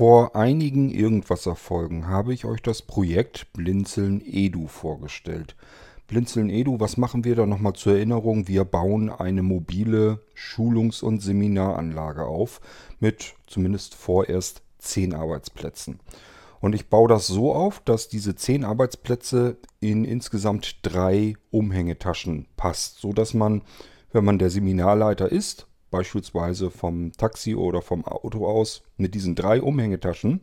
Vor einigen Irgendwasser-Folgen habe ich euch das Projekt Blinzeln Edu vorgestellt. Blinzeln Edu, was machen wir da nochmal zur Erinnerung? Wir bauen eine mobile Schulungs- und Seminaranlage auf mit zumindest vorerst zehn Arbeitsplätzen. Und ich baue das so auf, dass diese zehn Arbeitsplätze in insgesamt drei Umhängetaschen passt, so dass man, wenn man der Seminarleiter ist, beispielsweise vom Taxi oder vom Auto aus, mit diesen drei Umhängetaschen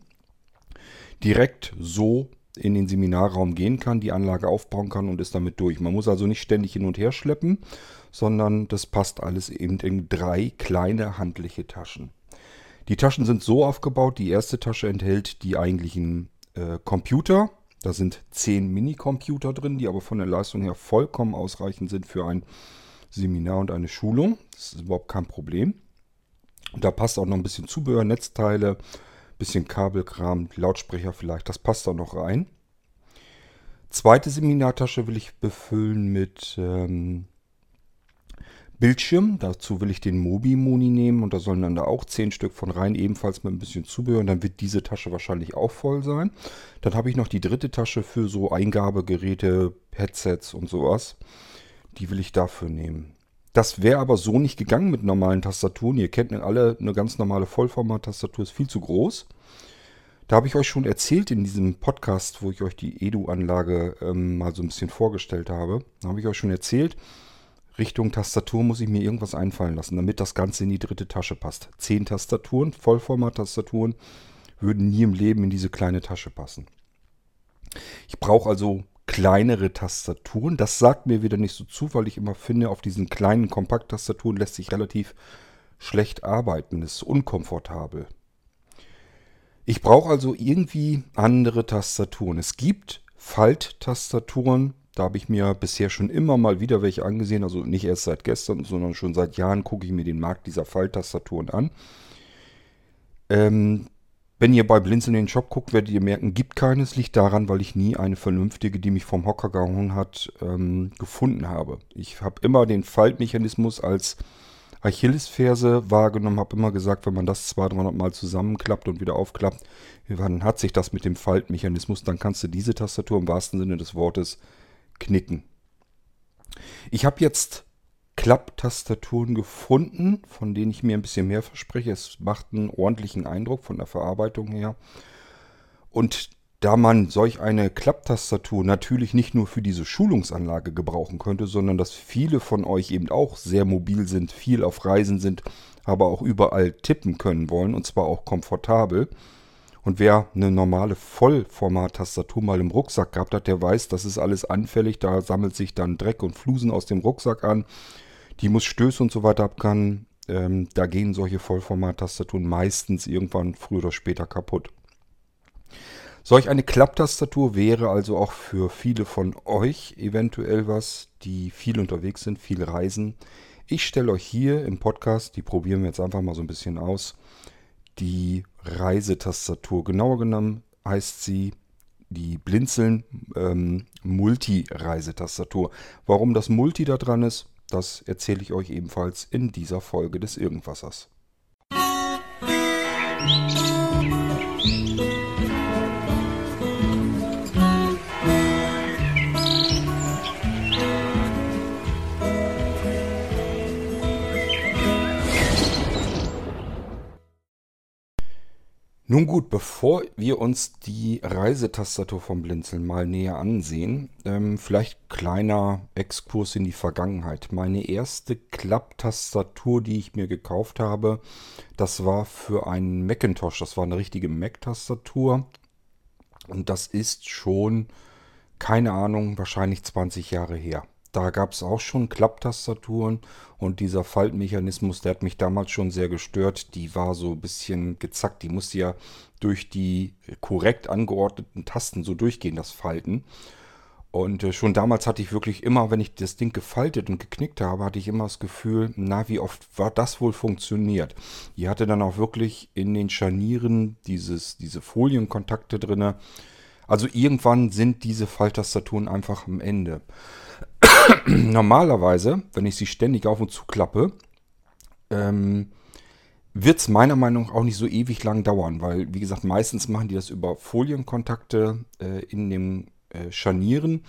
direkt so in den Seminarraum gehen kann, die Anlage aufbauen kann und ist damit durch. Man muss also nicht ständig hin und her schleppen, sondern das passt alles eben in drei kleine handliche Taschen. Die Taschen sind so aufgebaut, die erste Tasche enthält die eigentlichen äh, Computer. Da sind zehn Minicomputer drin, die aber von der Leistung her vollkommen ausreichend sind für ein Seminar und eine Schulung. Das ist überhaupt kein Problem. Und da passt auch noch ein bisschen Zubehör, Netzteile, bisschen Kabelkram, Lautsprecher vielleicht. Das passt da noch rein. Zweite Seminartasche will ich befüllen mit ähm, Bildschirm. Dazu will ich den Mobi-Moni nehmen und da sollen dann da auch 10 Stück von rein, ebenfalls mit ein bisschen Zubehör. Und dann wird diese Tasche wahrscheinlich auch voll sein. Dann habe ich noch die dritte Tasche für so Eingabegeräte, Headsets und sowas. Die will ich dafür nehmen. Das wäre aber so nicht gegangen mit normalen Tastaturen. Ihr kennt alle, eine ganz normale Vollformat-Tastatur ist viel zu groß. Da habe ich euch schon erzählt in diesem Podcast, wo ich euch die Edu-Anlage ähm, mal so ein bisschen vorgestellt habe. Da habe ich euch schon erzählt, Richtung Tastatur muss ich mir irgendwas einfallen lassen, damit das Ganze in die dritte Tasche passt. Zehn Tastaturen, Vollformat-Tastaturen, würden nie im Leben in diese kleine Tasche passen. Ich brauche also kleinere Tastaturen. Das sagt mir wieder nicht so zu, weil ich immer finde, auf diesen kleinen Kompakt-Tastaturen lässt sich relativ schlecht arbeiten. Das ist unkomfortabel. Ich brauche also irgendwie andere Tastaturen. Es gibt Falttastaturen, da habe ich mir bisher schon immer mal wieder welche angesehen, also nicht erst seit gestern, sondern schon seit Jahren gucke ich mir den Markt dieser Falttastaturen an. Ähm, wenn ihr bei Blinzeln in den Shop guckt, werdet ihr merken, gibt keines. Liegt daran, weil ich nie eine vernünftige, die mich vom Hocker gehauen hat, ähm, gefunden habe. Ich habe immer den Faltmechanismus als Achillesferse wahrgenommen, habe immer gesagt, wenn man das 200, 300 Mal zusammenklappt und wieder aufklappt, dann hat sich das mit dem Faltmechanismus, dann kannst du diese Tastatur im wahrsten Sinne des Wortes knicken. Ich habe jetzt Klapptastaturen gefunden, von denen ich mir ein bisschen mehr verspreche. Es macht einen ordentlichen Eindruck von der Verarbeitung her. Und da man solch eine Klapptastatur natürlich nicht nur für diese Schulungsanlage gebrauchen könnte, sondern dass viele von euch eben auch sehr mobil sind, viel auf Reisen sind, aber auch überall tippen können wollen und zwar auch komfortabel, und wer eine normale Vollformat-Tastatur mal im Rucksack gehabt hat, der weiß, das ist alles anfällig. Da sammelt sich dann Dreck und Flusen aus dem Rucksack an. Die muss Stöße und so weiter abkann. Ähm, da gehen solche Vollformat-Tastaturen meistens irgendwann früher oder später kaputt. Solch eine Klapptastatur wäre also auch für viele von euch eventuell was, die viel unterwegs sind, viel reisen. Ich stelle euch hier im Podcast, die probieren wir jetzt einfach mal so ein bisschen aus, die Reisetastatur. Genauer genommen heißt sie die Blinzeln ähm, Multi-Reisetastatur. Warum das Multi da dran ist, das erzähle ich euch ebenfalls in dieser Folge des Irgendwassers. Musik Nun gut, bevor wir uns die Reisetastatur vom Blinzeln mal näher ansehen, ähm, vielleicht kleiner Exkurs in die Vergangenheit. Meine erste Klapptastatur, die ich mir gekauft habe, das war für einen Macintosh. Das war eine richtige Mac-Tastatur. Und das ist schon, keine Ahnung, wahrscheinlich 20 Jahre her. Da gab es auch schon Klapptastaturen und dieser Faltmechanismus, der hat mich damals schon sehr gestört. Die war so ein bisschen gezackt. Die musste ja durch die korrekt angeordneten Tasten so durchgehen, das Falten. Und äh, schon damals hatte ich wirklich immer, wenn ich das Ding gefaltet und geknickt habe, hatte ich immer das Gefühl, na, wie oft war das wohl funktioniert. Die hatte dann auch wirklich in den Scharnieren dieses, diese Folienkontakte drin. Also irgendwann sind diese Falttastaturen einfach am Ende. Normalerweise, wenn ich sie ständig auf und zu klappe, ähm, wird es meiner Meinung nach auch nicht so ewig lang dauern, weil, wie gesagt, meistens machen die das über Folienkontakte äh, in den äh, Scharnieren.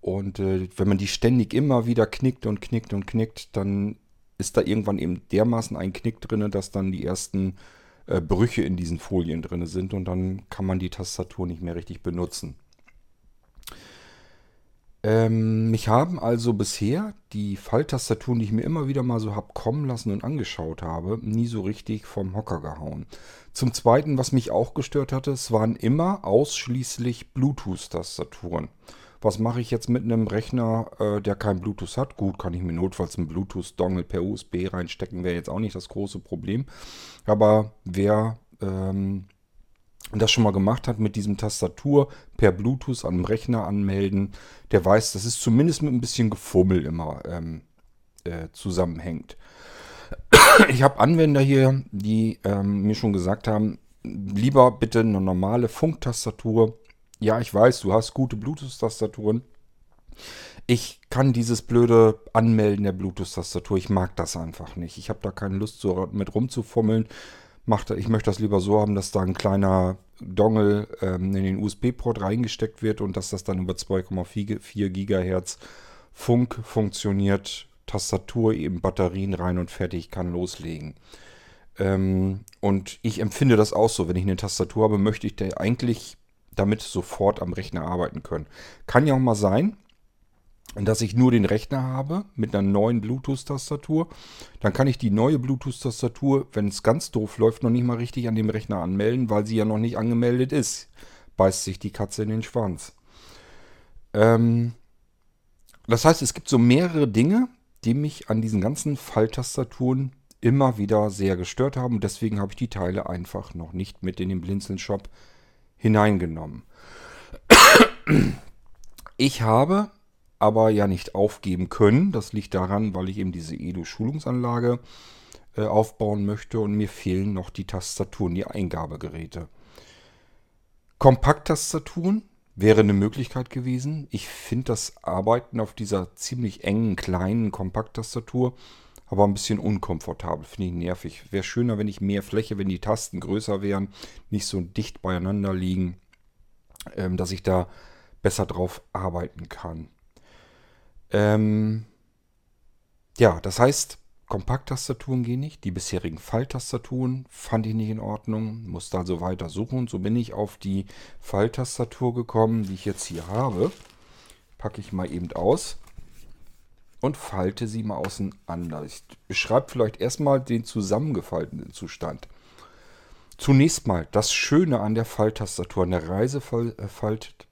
Und äh, wenn man die ständig immer wieder knickt und knickt und knickt, dann ist da irgendwann eben dermaßen ein Knick drin, dass dann die ersten äh, Brüche in diesen Folien drin sind und dann kann man die Tastatur nicht mehr richtig benutzen. Ähm, mich haben also bisher die Falltastaturen, die ich mir immer wieder mal so habe kommen lassen und angeschaut habe, nie so richtig vom Hocker gehauen. Zum Zweiten, was mich auch gestört hatte, es waren immer ausschließlich Bluetooth-Tastaturen. Was mache ich jetzt mit einem Rechner, äh, der kein Bluetooth hat? Gut, kann ich mir notfalls einen Bluetooth-Dongle per USB reinstecken, wäre jetzt auch nicht das große Problem. Aber wer ähm, das schon mal gemacht hat mit diesem Tastatur per Bluetooth an dem Rechner anmelden, der weiß, dass es zumindest mit ein bisschen Gefummel immer ähm, äh, zusammenhängt. Ich habe Anwender hier, die ähm, mir schon gesagt haben, lieber bitte eine normale Funktastatur. Ja, ich weiß, du hast gute Bluetooth-Tastaturen. Ich kann dieses blöde Anmelden der Bluetooth-Tastatur, ich mag das einfach nicht. Ich habe da keine Lust so mit rumzufummeln macht, ich möchte das lieber so haben, dass da ein kleiner Dongle ähm, in den USB-Port reingesteckt wird und dass das dann über 2,4 GHz Funk funktioniert, Tastatur, eben Batterien rein und fertig, kann loslegen. Ähm, und ich empfinde das auch so, wenn ich eine Tastatur habe, möchte ich eigentlich damit sofort am Rechner arbeiten können. Kann ja auch mal sein, dass ich nur den Rechner habe mit einer neuen Bluetooth-Tastatur. Dann kann ich die neue Bluetooth-Tastatur, wenn es ganz doof läuft, noch nicht mal richtig an dem Rechner anmelden, weil sie ja noch nicht angemeldet ist. Beißt sich die Katze in den Schwanz. Ähm, das heißt, es gibt so mehrere Dinge, die mich an diesen ganzen Falltastaturen immer wieder sehr gestört haben. Deswegen habe ich die Teile einfach noch nicht mit in den Blinzeln-Shop hineingenommen. Ich habe aber ja nicht aufgeben können. Das liegt daran, weil ich eben diese Edu-Schulungsanlage äh, aufbauen möchte und mir fehlen noch die Tastaturen, die Eingabegeräte. Kompakttastaturen wäre eine Möglichkeit gewesen. Ich finde das Arbeiten auf dieser ziemlich engen, kleinen Kompakttastatur aber ein bisschen unkomfortabel, finde ich nervig. Wäre schöner, wenn ich mehr Fläche, wenn die Tasten größer wären, nicht so dicht beieinander liegen, ähm, dass ich da besser drauf arbeiten kann. Ähm, ja, das heißt, Kompakttastaturen gehen nicht. Die bisherigen Falltastaturen fand ich nicht in Ordnung. Musste also weiter suchen. So bin ich auf die Falltastatur gekommen, die ich jetzt hier habe. Packe ich mal eben aus und falte sie mal auseinander. Ich beschreibe vielleicht erstmal den zusammengefalteten Zustand. Zunächst mal das Schöne an der Falltastatur, an der Reisefalt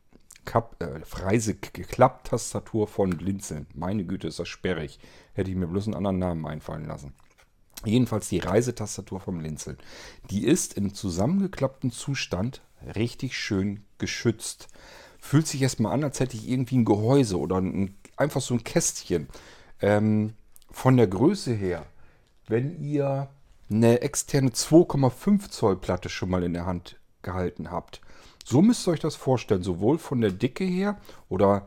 Kap, äh, Reiseklapptastatur von Blinzeln. Meine Güte, ist das sperrig. Hätte ich mir bloß einen anderen Namen einfallen lassen. Jedenfalls die Reisetastatur vom Blinzeln. Die ist im zusammengeklappten Zustand richtig schön geschützt. Fühlt sich erstmal an, als hätte ich irgendwie ein Gehäuse oder ein, einfach so ein Kästchen. Ähm, von der Größe her, wenn ihr eine externe 2,5 Zoll Platte schon mal in der Hand gehalten habt, so müsst ihr euch das vorstellen, sowohl von der Dicke her oder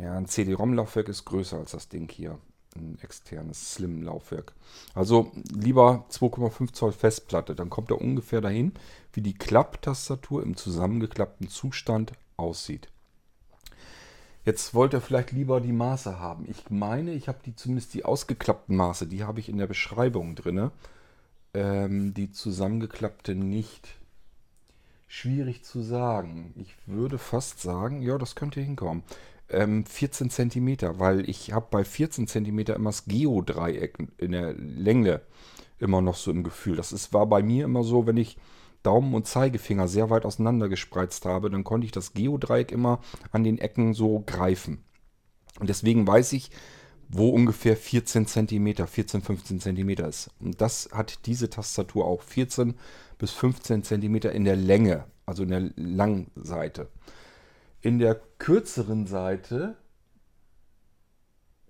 ja, ein CD-ROM-Laufwerk ist größer als das Ding hier. Ein externes Slim-Laufwerk. Also lieber 2,5 Zoll Festplatte. Dann kommt er ungefähr dahin, wie die Klapptastatur im zusammengeklappten Zustand aussieht. Jetzt wollt ihr vielleicht lieber die Maße haben. Ich meine, ich habe die zumindest die ausgeklappten Maße, die habe ich in der Beschreibung drin. Ähm, die zusammengeklappte nicht. Schwierig zu sagen. Ich würde fast sagen, ja, das könnte hinkommen. Ähm, 14 cm, weil ich habe bei 14 cm immer das Geodreieck in der Länge immer noch so im Gefühl. Das ist, war bei mir immer so, wenn ich Daumen und Zeigefinger sehr weit auseinander gespreizt habe, dann konnte ich das Geodreieck immer an den Ecken so greifen. Und deswegen weiß ich, wo ungefähr 14 cm, 14, 15 cm ist. Und das hat diese Tastatur auch. 14 bis 15 cm in der Länge, also in der Langseite. In der kürzeren Seite,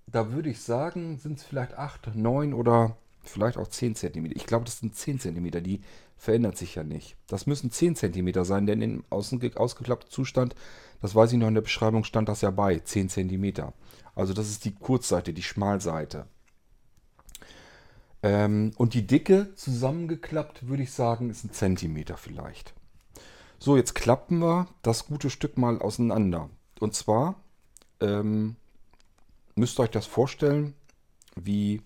da würde ich sagen, sind es vielleicht 8, 9 oder vielleicht auch 10 cm. Ich glaube, das sind 10 cm, die verändert sich ja nicht. Das müssen 10 cm sein, denn im ausgeklappten Zustand, das weiß ich noch in der Beschreibung, stand das ja bei, 10 cm. Also das ist die Kurzseite, die Schmalseite. Ähm, und die Dicke zusammengeklappt, würde ich sagen, ist ein Zentimeter vielleicht. So, jetzt klappen wir das gute Stück mal auseinander. Und zwar ähm, müsst ihr euch das vorstellen, wie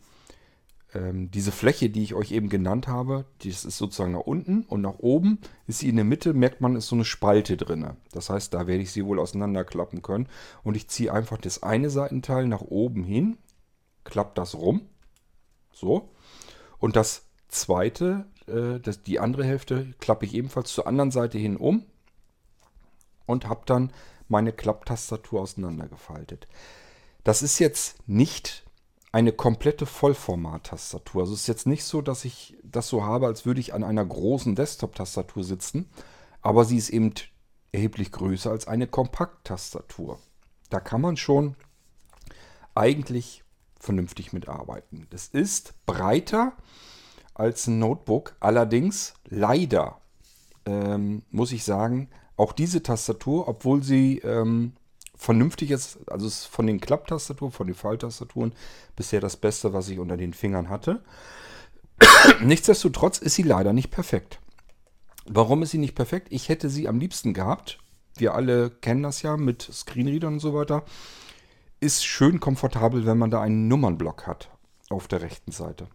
ähm, diese Fläche, die ich euch eben genannt habe, das ist sozusagen nach unten und nach oben ist sie in der Mitte, merkt man, ist so eine Spalte drin. Das heißt, da werde ich sie wohl auseinanderklappen können. Und ich ziehe einfach das eine Seitenteil nach oben hin, klappe das rum, so. Und das zweite, äh, das, die andere Hälfte, klappe ich ebenfalls zur anderen Seite hin um und habe dann meine Klapptastatur auseinandergefaltet. Das ist jetzt nicht eine komplette Vollformat-Tastatur. Also es ist jetzt nicht so, dass ich das so habe, als würde ich an einer großen Desktop-Tastatur sitzen, aber sie ist eben erheblich größer als eine Kompakt-Tastatur. Da kann man schon eigentlich vernünftig mitarbeiten. Das ist breiter als ein Notebook, allerdings leider ähm, muss ich sagen, auch diese Tastatur, obwohl sie ähm, vernünftig ist, also ist von den Klapptastaturen, von den Falltastaturen bisher das Beste, was ich unter den Fingern hatte. Nichtsdestotrotz ist sie leider nicht perfekt. Warum ist sie nicht perfekt? Ich hätte sie am liebsten gehabt. Wir alle kennen das ja mit Screenreadern und so weiter. Ist schön komfortabel, wenn man da einen Nummernblock hat auf der rechten Seite.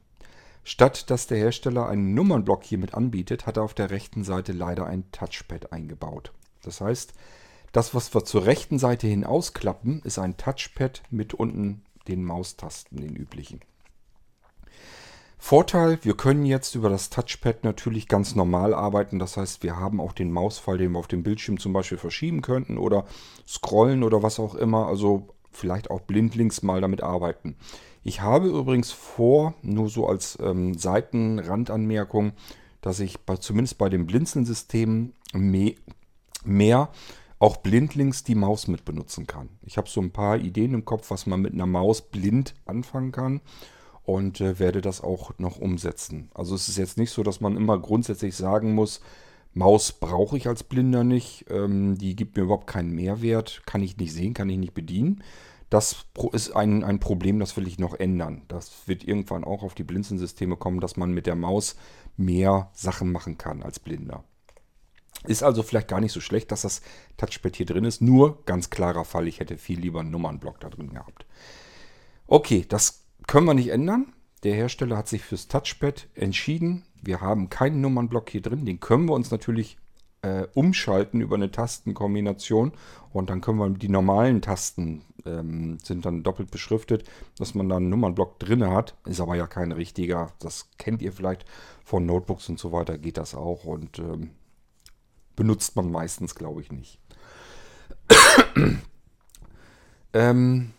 Statt dass der Hersteller einen Nummernblock hiermit anbietet, hat er auf der rechten Seite leider ein Touchpad eingebaut. Das heißt, das, was wir zur rechten Seite hin ausklappen, ist ein Touchpad mit unten den Maustasten, den üblichen. Vorteil, wir können jetzt über das Touchpad natürlich ganz normal arbeiten. Das heißt, wir haben auch den Mausfall, den wir auf dem Bildschirm zum Beispiel verschieben könnten oder scrollen oder was auch immer. Also vielleicht auch blindlings mal damit arbeiten. Ich habe übrigens vor, nur so als ähm, Seitenrandanmerkung, dass ich bei, zumindest bei dem Blinzeln-System mehr, mehr auch blindlings die Maus mit benutzen kann. Ich habe so ein paar Ideen im Kopf, was man mit einer Maus blind anfangen kann und äh, werde das auch noch umsetzen. Also es ist jetzt nicht so, dass man immer grundsätzlich sagen muss, Maus brauche ich als Blinder nicht, ähm, die gibt mir überhaupt keinen Mehrwert, kann ich nicht sehen, kann ich nicht bedienen. Das ist ein, ein Problem, das will ich noch ändern. Das wird irgendwann auch auf die Blinzensysteme kommen, dass man mit der Maus mehr Sachen machen kann als Blinder. Ist also vielleicht gar nicht so schlecht, dass das Touchpad hier drin ist. Nur ganz klarer Fall, ich hätte viel lieber einen Nummernblock da drin gehabt. Okay, das können wir nicht ändern. Der Hersteller hat sich fürs Touchpad entschieden. Wir haben keinen Nummernblock hier drin. Den können wir uns natürlich äh, umschalten über eine Tastenkombination. Und dann können wir die normalen Tasten ähm, sind dann doppelt beschriftet, dass man da einen Nummernblock drin hat. Ist aber ja kein richtiger. Das kennt ihr vielleicht von Notebooks und so weiter. Geht das auch. Und ähm, benutzt man meistens, glaube ich, nicht. ähm,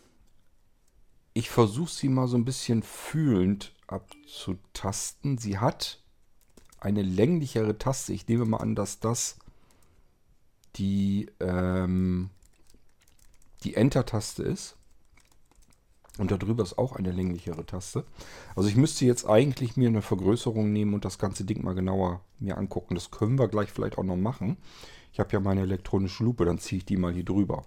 ich versuche sie mal so ein bisschen fühlend abzutasten. Sie hat eine länglichere Taste. Ich nehme mal an, dass das die, ähm, die Enter-Taste ist. Und darüber ist auch eine länglichere Taste. Also ich müsste jetzt eigentlich mir eine Vergrößerung nehmen und das ganze Ding mal genauer mir angucken. Das können wir gleich vielleicht auch noch machen. Ich habe ja meine elektronische Lupe, dann ziehe ich die mal hier drüber.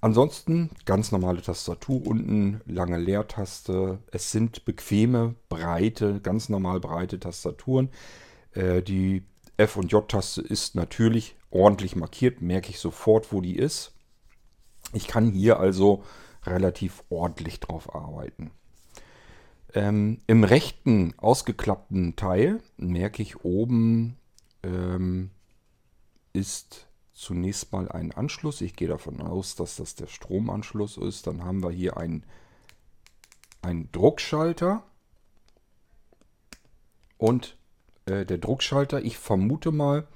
Ansonsten ganz normale Tastatur unten, lange Leertaste. Es sind bequeme, breite, ganz normal breite Tastaturen. Äh, die F- und J-Taste ist natürlich ordentlich markiert, merke ich sofort, wo die ist. Ich kann hier also relativ ordentlich drauf arbeiten. Ähm, Im rechten ausgeklappten Teil merke ich oben ähm, ist zunächst mal ein Anschluss. Ich gehe davon aus, dass das der Stromanschluss ist. Dann haben wir hier einen, Druckschalter und äh, der Druckschalter, ich vermute mal,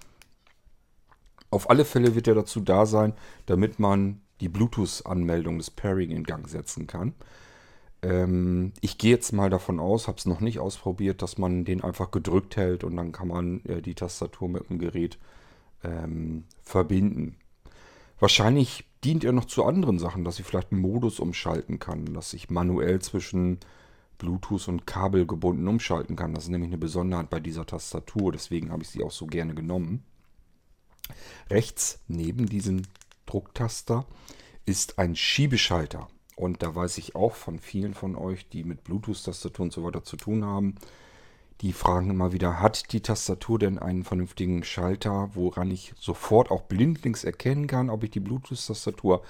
auf alle Fälle wird er dazu da sein, damit man die Bluetooth-Anmeldung des Pairing in Gang setzen kann. Ähm, ich gehe jetzt mal davon aus, habe es noch nicht ausprobiert, dass man den einfach gedrückt hält und dann kann man äh, die Tastatur mit dem Gerät ähm, verbinden. Wahrscheinlich dient er noch zu anderen Sachen, dass ich vielleicht einen Modus umschalten kann, dass ich manuell zwischen Bluetooth und Kabel gebunden umschalten kann. Das ist nämlich eine Besonderheit bei dieser Tastatur, deswegen habe ich sie auch so gerne genommen. Rechts neben diesem Drucktaster ist ein Schiebeschalter. Und da weiß ich auch von vielen von euch, die mit Bluetooth-Tastatur und so weiter zu tun haben, die fragen immer wieder, hat die Tastatur denn einen vernünftigen Schalter, woran ich sofort auch blindlings erkennen kann, ob ich die Bluetooth-Tastatur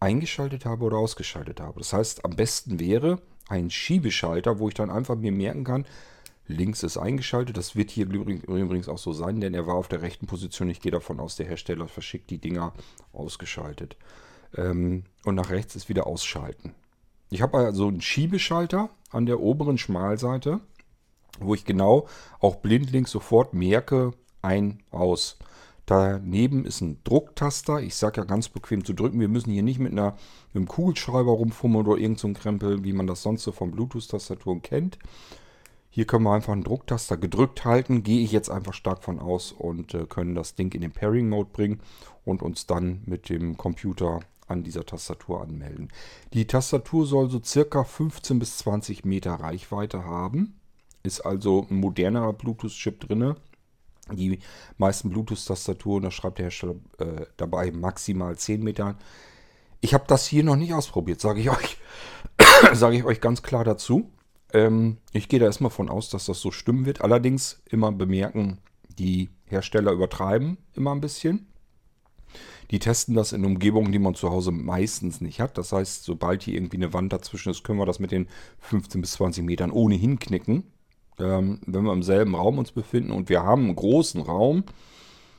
eingeschaltet habe oder ausgeschaltet habe. Das heißt, am besten wäre ein Schiebeschalter, wo ich dann einfach mir merken kann, links ist eingeschaltet. Das wird hier übrigens auch so sein, denn er war auf der rechten Position. Ich gehe davon aus, der Hersteller verschickt die Dinger ausgeschaltet. Ähm, und nach rechts ist wieder ausschalten. Ich habe also einen Schiebeschalter an der oberen Schmalseite, wo ich genau auch blindlings sofort merke, ein, aus. Daneben ist ein Drucktaster. Ich sage ja ganz bequem zu drücken. Wir müssen hier nicht mit, einer, mit einem Kugelschreiber rumfummeln oder irgendeinem so Krempel, wie man das sonst so von Bluetooth-Tastaturen kennt. Hier können wir einfach einen Drucktaster gedrückt halten. Gehe ich jetzt einfach stark von aus und äh, können das Ding in den Pairing-Mode bringen und uns dann mit dem Computer an dieser Tastatur anmelden. Die Tastatur soll so circa 15 bis 20 Meter Reichweite haben. Ist also ein modernerer Bluetooth-Chip drin. Die meisten Bluetooth-Tastaturen, da schreibt der Hersteller äh, dabei maximal 10 Meter. Ich habe das hier noch nicht ausprobiert, sage ich euch. sage ich euch ganz klar dazu. Ähm, ich gehe da erstmal von aus, dass das so stimmen wird. Allerdings immer bemerken, die Hersteller übertreiben immer ein bisschen. Die testen das in Umgebungen, die man zu Hause meistens nicht hat. Das heißt, sobald hier irgendwie eine Wand dazwischen ist, können wir das mit den 15 bis 20 Metern ohnehin knicken. Ähm, wenn wir im selben Raum uns befinden und wir haben einen großen Raum,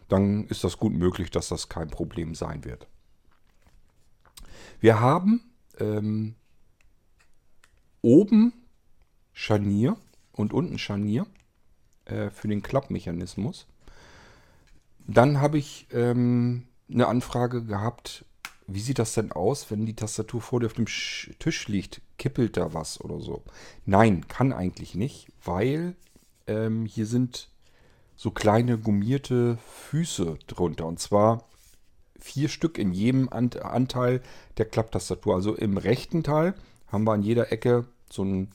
dann ist das gut möglich, dass das kein Problem sein wird. Wir haben ähm, oben Scharnier und unten Scharnier äh, für den Klappmechanismus. Dann habe ich ähm, eine Anfrage gehabt, wie sieht das denn aus, wenn die Tastatur vor dir auf dem Tisch liegt? Kippelt da was oder so? Nein, kann eigentlich nicht, weil ähm, hier sind so kleine gummierte Füße drunter. Und zwar vier Stück in jedem Anteil der Klapptastatur. Also im rechten Teil haben wir an jeder Ecke so einen,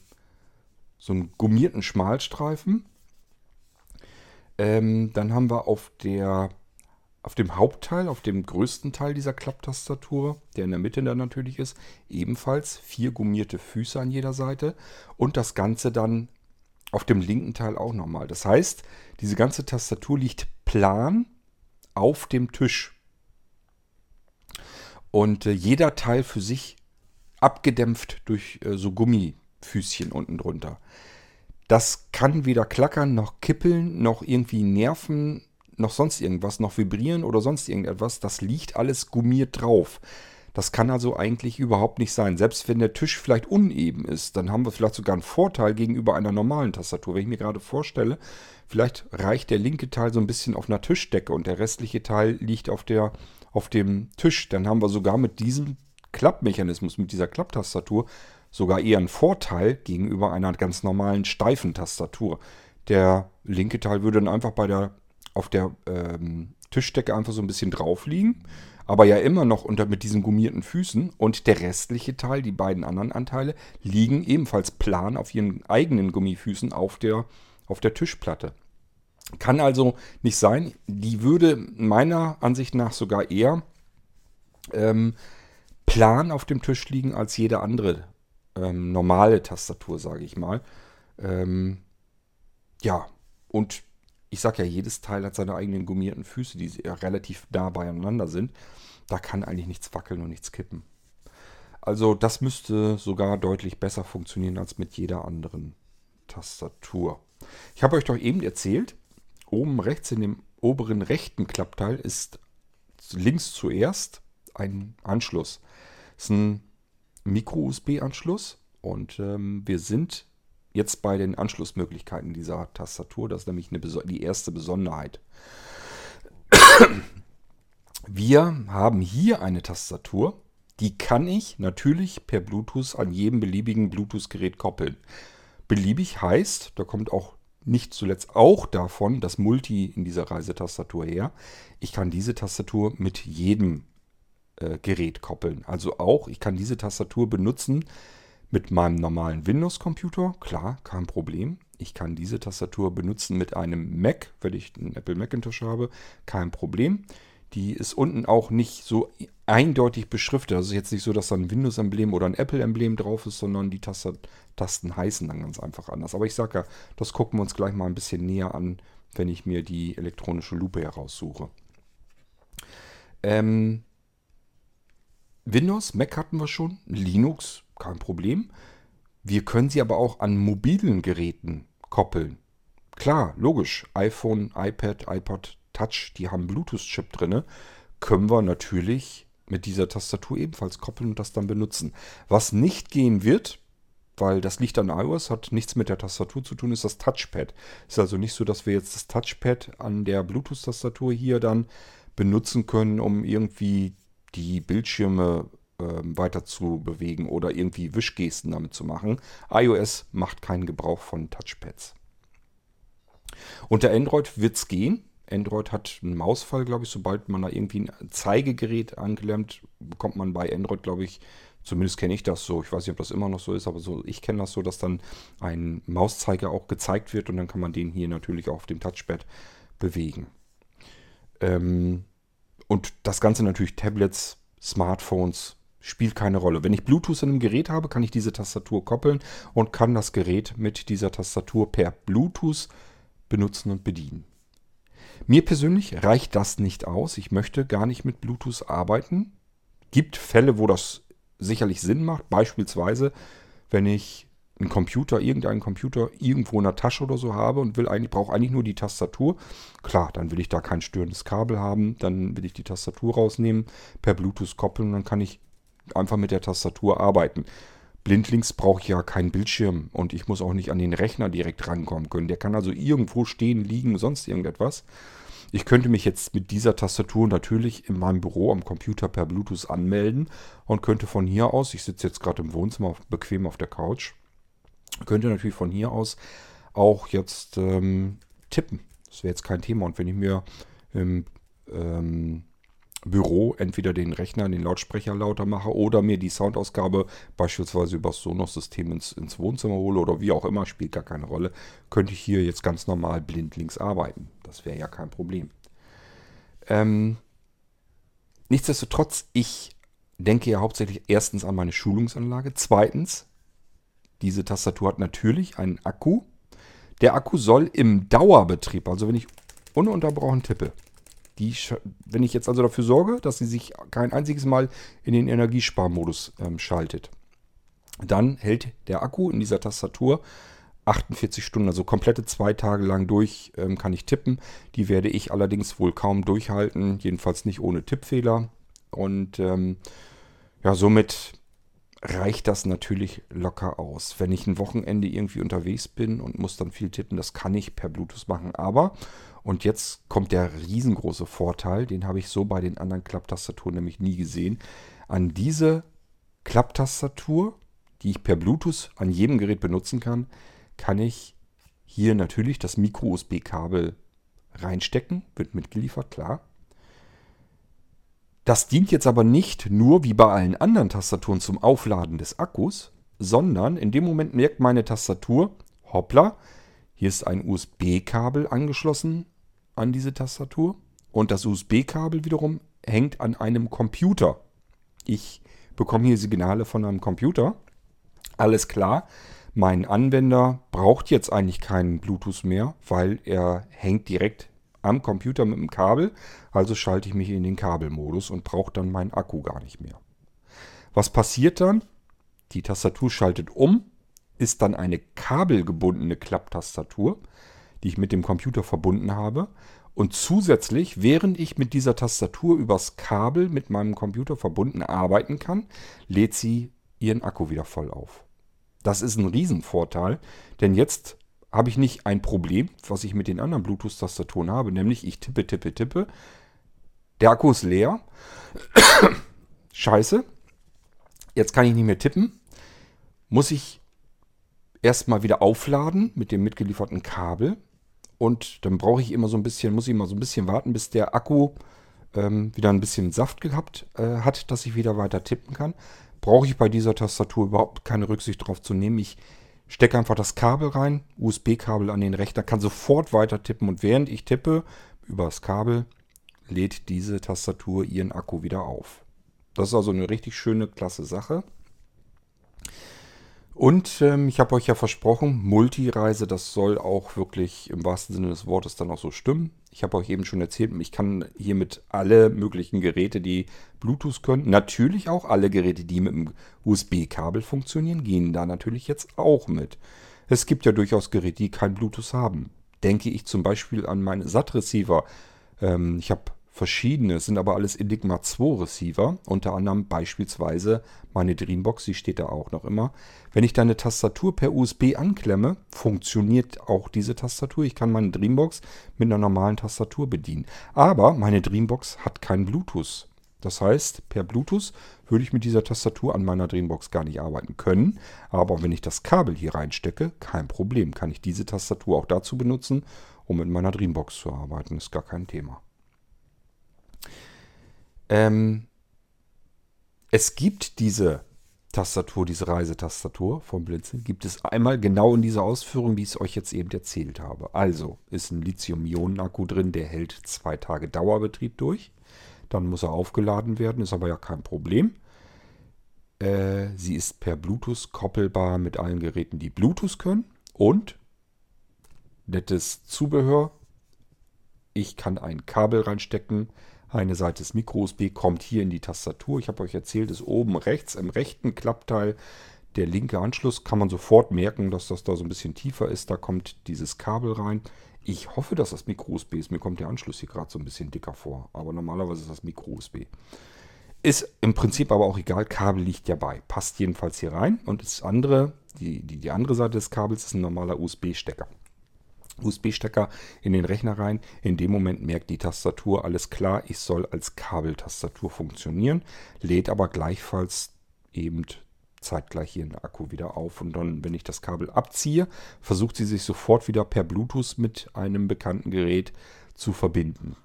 so einen gummierten Schmalstreifen. Ähm, dann haben wir auf der auf dem Hauptteil, auf dem größten Teil dieser Klapptastatur, der in der Mitte dann natürlich ist, ebenfalls vier gummierte Füße an jeder Seite und das Ganze dann auf dem linken Teil auch nochmal. Das heißt, diese ganze Tastatur liegt plan auf dem Tisch. Und äh, jeder Teil für sich abgedämpft durch äh, so Gummifüßchen unten drunter. Das kann weder klackern noch kippeln noch irgendwie nerven noch sonst irgendwas, noch vibrieren oder sonst irgendetwas. Das liegt alles gummiert drauf. Das kann also eigentlich überhaupt nicht sein. Selbst wenn der Tisch vielleicht uneben ist, dann haben wir vielleicht sogar einen Vorteil gegenüber einer normalen Tastatur. Wenn ich mir gerade vorstelle, vielleicht reicht der linke Teil so ein bisschen auf einer Tischdecke und der restliche Teil liegt auf, der, auf dem Tisch, dann haben wir sogar mit diesem Klappmechanismus, mit dieser Klapptastatur, sogar eher einen Vorteil gegenüber einer ganz normalen steifen Tastatur. Der linke Teil würde dann einfach bei der auf der ähm, Tischdecke einfach so ein bisschen drauf liegen, aber ja immer noch unter mit diesen gummierten Füßen und der restliche Teil, die beiden anderen Anteile, liegen ebenfalls plan auf ihren eigenen Gummifüßen auf der, auf der Tischplatte. Kann also nicht sein. Die würde meiner Ansicht nach sogar eher ähm, plan auf dem Tisch liegen als jede andere ähm, normale Tastatur, sage ich mal. Ähm, ja, und ich sage ja, jedes Teil hat seine eigenen gummierten Füße, die ja relativ nah beieinander sind. Da kann eigentlich nichts wackeln und nichts kippen. Also das müsste sogar deutlich besser funktionieren als mit jeder anderen Tastatur. Ich habe euch doch eben erzählt, oben rechts in dem oberen rechten Klappteil ist links zuerst ein Anschluss. Das ist ein Micro-USB-Anschluss und ähm, wir sind jetzt bei den Anschlussmöglichkeiten dieser Tastatur. Das ist nämlich die erste Besonderheit. Wir haben hier eine Tastatur, die kann ich natürlich per Bluetooth an jedem beliebigen Bluetooth-Gerät koppeln. Beliebig heißt, da kommt auch nicht zuletzt auch davon das Multi in dieser Reisetastatur her. Ich kann diese Tastatur mit jedem äh, Gerät koppeln. Also auch, ich kann diese Tastatur benutzen, mit meinem normalen Windows-Computer, klar, kein Problem. Ich kann diese Tastatur benutzen mit einem Mac, wenn ich einen Apple Macintosh habe, kein Problem. Die ist unten auch nicht so eindeutig beschriftet. Also jetzt nicht so, dass da ein Windows-Emblem oder ein Apple-Emblem drauf ist, sondern die Tasten heißen dann ganz einfach anders. Aber ich sage ja, das gucken wir uns gleich mal ein bisschen näher an, wenn ich mir die elektronische Lupe heraussuche. Ähm, Windows, Mac hatten wir schon, Linux, kein Problem. Wir können sie aber auch an mobilen Geräten koppeln. Klar, logisch, iPhone, iPad, iPod Touch, die haben Bluetooth-Chip drin, können wir natürlich mit dieser Tastatur ebenfalls koppeln und das dann benutzen. Was nicht gehen wird, weil das liegt an iOS, hat nichts mit der Tastatur zu tun, ist das Touchpad. Ist also nicht so, dass wir jetzt das Touchpad an der Bluetooth-Tastatur hier dann benutzen können, um irgendwie die Bildschirme äh, weiter zu bewegen oder irgendwie Wischgesten damit zu machen. iOS macht keinen Gebrauch von Touchpads. Unter Android wird es gehen. Android hat einen Mausfall, glaube ich. Sobald man da irgendwie ein Zeigegerät angelernt, bekommt man bei Android, glaube ich, zumindest kenne ich das so. Ich weiß nicht, ob das immer noch so ist, aber so, ich kenne das so, dass dann ein Mauszeiger auch gezeigt wird und dann kann man den hier natürlich auch auf dem Touchpad bewegen. Ähm, und das Ganze natürlich Tablets, Smartphones, spielt keine Rolle. Wenn ich Bluetooth in einem Gerät habe, kann ich diese Tastatur koppeln und kann das Gerät mit dieser Tastatur per Bluetooth benutzen und bedienen. Mir persönlich reicht das nicht aus. Ich möchte gar nicht mit Bluetooth arbeiten. Gibt Fälle, wo das sicherlich Sinn macht. Beispielsweise, wenn ich einen Computer, irgendeinen Computer irgendwo in der Tasche oder so habe und will eigentlich, brauche eigentlich nur die Tastatur. Klar, dann will ich da kein störendes Kabel haben. Dann will ich die Tastatur rausnehmen, per Bluetooth koppeln und dann kann ich einfach mit der Tastatur arbeiten. Blindlings brauche ich ja keinen Bildschirm und ich muss auch nicht an den Rechner direkt rankommen können. Der kann also irgendwo stehen, liegen, sonst irgendetwas. Ich könnte mich jetzt mit dieser Tastatur natürlich in meinem Büro am Computer per Bluetooth anmelden und könnte von hier aus, ich sitze jetzt gerade im Wohnzimmer bequem auf der Couch, könnte natürlich von hier aus auch jetzt ähm, tippen. Das wäre jetzt kein Thema. Und wenn ich mir im ähm, Büro entweder den Rechner, den Lautsprecher lauter mache oder mir die Soundausgabe beispielsweise über das Sonos-System ins, ins Wohnzimmer hole oder wie auch immer, spielt gar keine Rolle, könnte ich hier jetzt ganz normal blindlings arbeiten. Das wäre ja kein Problem. Ähm, nichtsdestotrotz, ich denke ja hauptsächlich erstens an meine Schulungsanlage. Zweitens, diese Tastatur hat natürlich einen Akku. Der Akku soll im Dauerbetrieb, also wenn ich ununterbrochen tippe, die, wenn ich jetzt also dafür sorge, dass sie sich kein einziges Mal in den Energiesparmodus ähm, schaltet, dann hält der Akku in dieser Tastatur 48 Stunden, also komplette zwei Tage lang durch ähm, kann ich tippen. Die werde ich allerdings wohl kaum durchhalten, jedenfalls nicht ohne Tippfehler. Und ähm, ja, somit reicht das natürlich locker aus. Wenn ich ein Wochenende irgendwie unterwegs bin und muss dann viel tippen, das kann ich per Bluetooth machen. Aber und jetzt kommt der riesengroße Vorteil, den habe ich so bei den anderen Klapptastaturen nämlich nie gesehen. An diese Klapptastatur, die ich per Bluetooth an jedem Gerät benutzen kann, kann ich hier natürlich das Micro-USB-Kabel reinstecken, wird mitgeliefert, klar. Das dient jetzt aber nicht nur wie bei allen anderen Tastaturen zum Aufladen des Akkus, sondern in dem Moment merkt meine Tastatur, hoppla, hier ist ein USB-Kabel angeschlossen an diese Tastatur. Und das USB-Kabel wiederum hängt an einem Computer. Ich bekomme hier Signale von einem Computer. Alles klar. Mein Anwender braucht jetzt eigentlich keinen Bluetooth mehr, weil er hängt direkt am Computer mit dem Kabel. Also schalte ich mich in den Kabelmodus und brauche dann meinen Akku gar nicht mehr. Was passiert dann? Die Tastatur schaltet um, ist dann eine kabelgebundene Klapptastatur die ich mit dem Computer verbunden habe. Und zusätzlich, während ich mit dieser Tastatur übers Kabel mit meinem Computer verbunden arbeiten kann, lädt sie ihren Akku wieder voll auf. Das ist ein Riesenvorteil, denn jetzt habe ich nicht ein Problem, was ich mit den anderen Bluetooth-Tastaturen habe, nämlich ich tippe, tippe, tippe. Der Akku ist leer. Scheiße. Jetzt kann ich nicht mehr tippen. Muss ich erstmal wieder aufladen mit dem mitgelieferten Kabel. Und dann brauche ich immer so ein bisschen, muss ich immer so ein bisschen warten, bis der Akku ähm, wieder ein bisschen Saft gehabt äh, hat, dass ich wieder weiter tippen kann. Brauche ich bei dieser Tastatur überhaupt keine Rücksicht darauf zu nehmen. Ich stecke einfach das Kabel rein, USB-Kabel an den Rechner, kann sofort weiter tippen und während ich tippe über das Kabel, lädt diese Tastatur ihren Akku wieder auf. Das ist also eine richtig schöne, klasse Sache. Und ähm, ich habe euch ja versprochen, Multireise, das soll auch wirklich im wahrsten Sinne des Wortes dann auch so stimmen. Ich habe euch eben schon erzählt, ich kann hiermit alle möglichen Geräte, die Bluetooth können, natürlich auch alle Geräte, die mit dem USB-Kabel funktionieren, gehen da natürlich jetzt auch mit. Es gibt ja durchaus Geräte, die kein Bluetooth haben. Denke ich zum Beispiel an meine SAT-Receiver. Ähm, ich habe verschiedene, sind aber alles Enigma 2 Receiver, unter anderem beispielsweise meine Dreambox, die steht da auch noch immer. Wenn ich da eine Tastatur per USB anklemme, funktioniert auch diese Tastatur. Ich kann meine Dreambox mit einer normalen Tastatur bedienen. Aber meine Dreambox hat kein Bluetooth. Das heißt, per Bluetooth würde ich mit dieser Tastatur an meiner Dreambox gar nicht arbeiten können. Aber wenn ich das Kabel hier reinstecke, kein Problem, kann ich diese Tastatur auch dazu benutzen, um mit meiner Dreambox zu arbeiten. Ist gar kein Thema. Ähm, es gibt diese Tastatur, diese Reisetastatur vom Blinzeln, gibt es einmal genau in dieser Ausführung, wie ich es euch jetzt eben erzählt habe. Also ist ein Lithium-Ionen-Akku drin, der hält zwei Tage Dauerbetrieb durch. Dann muss er aufgeladen werden, ist aber ja kein Problem. Äh, sie ist per Bluetooth koppelbar mit allen Geräten, die Bluetooth können. Und nettes Zubehör. Ich kann ein Kabel reinstecken, eine Seite des Micro-USB kommt hier in die Tastatur. Ich habe euch erzählt, ist oben rechts im rechten Klappteil der linke Anschluss. Kann man sofort merken, dass das da so ein bisschen tiefer ist. Da kommt dieses Kabel rein. Ich hoffe, dass das Micro-USB ist. Mir kommt der Anschluss hier gerade so ein bisschen dicker vor. Aber normalerweise ist das Micro-USB. Ist im Prinzip aber auch egal. Kabel liegt ja bei. Passt jedenfalls hier rein. Und das andere, die, die, die andere Seite des Kabels ist ein normaler USB-Stecker. USB-Stecker in den Rechner rein. In dem Moment merkt die Tastatur, alles klar, ich soll als Kabeltastatur funktionieren, lädt aber gleichfalls eben zeitgleich hier den Akku wieder auf. Und dann, wenn ich das Kabel abziehe, versucht sie sich sofort wieder per Bluetooth mit einem bekannten Gerät zu verbinden.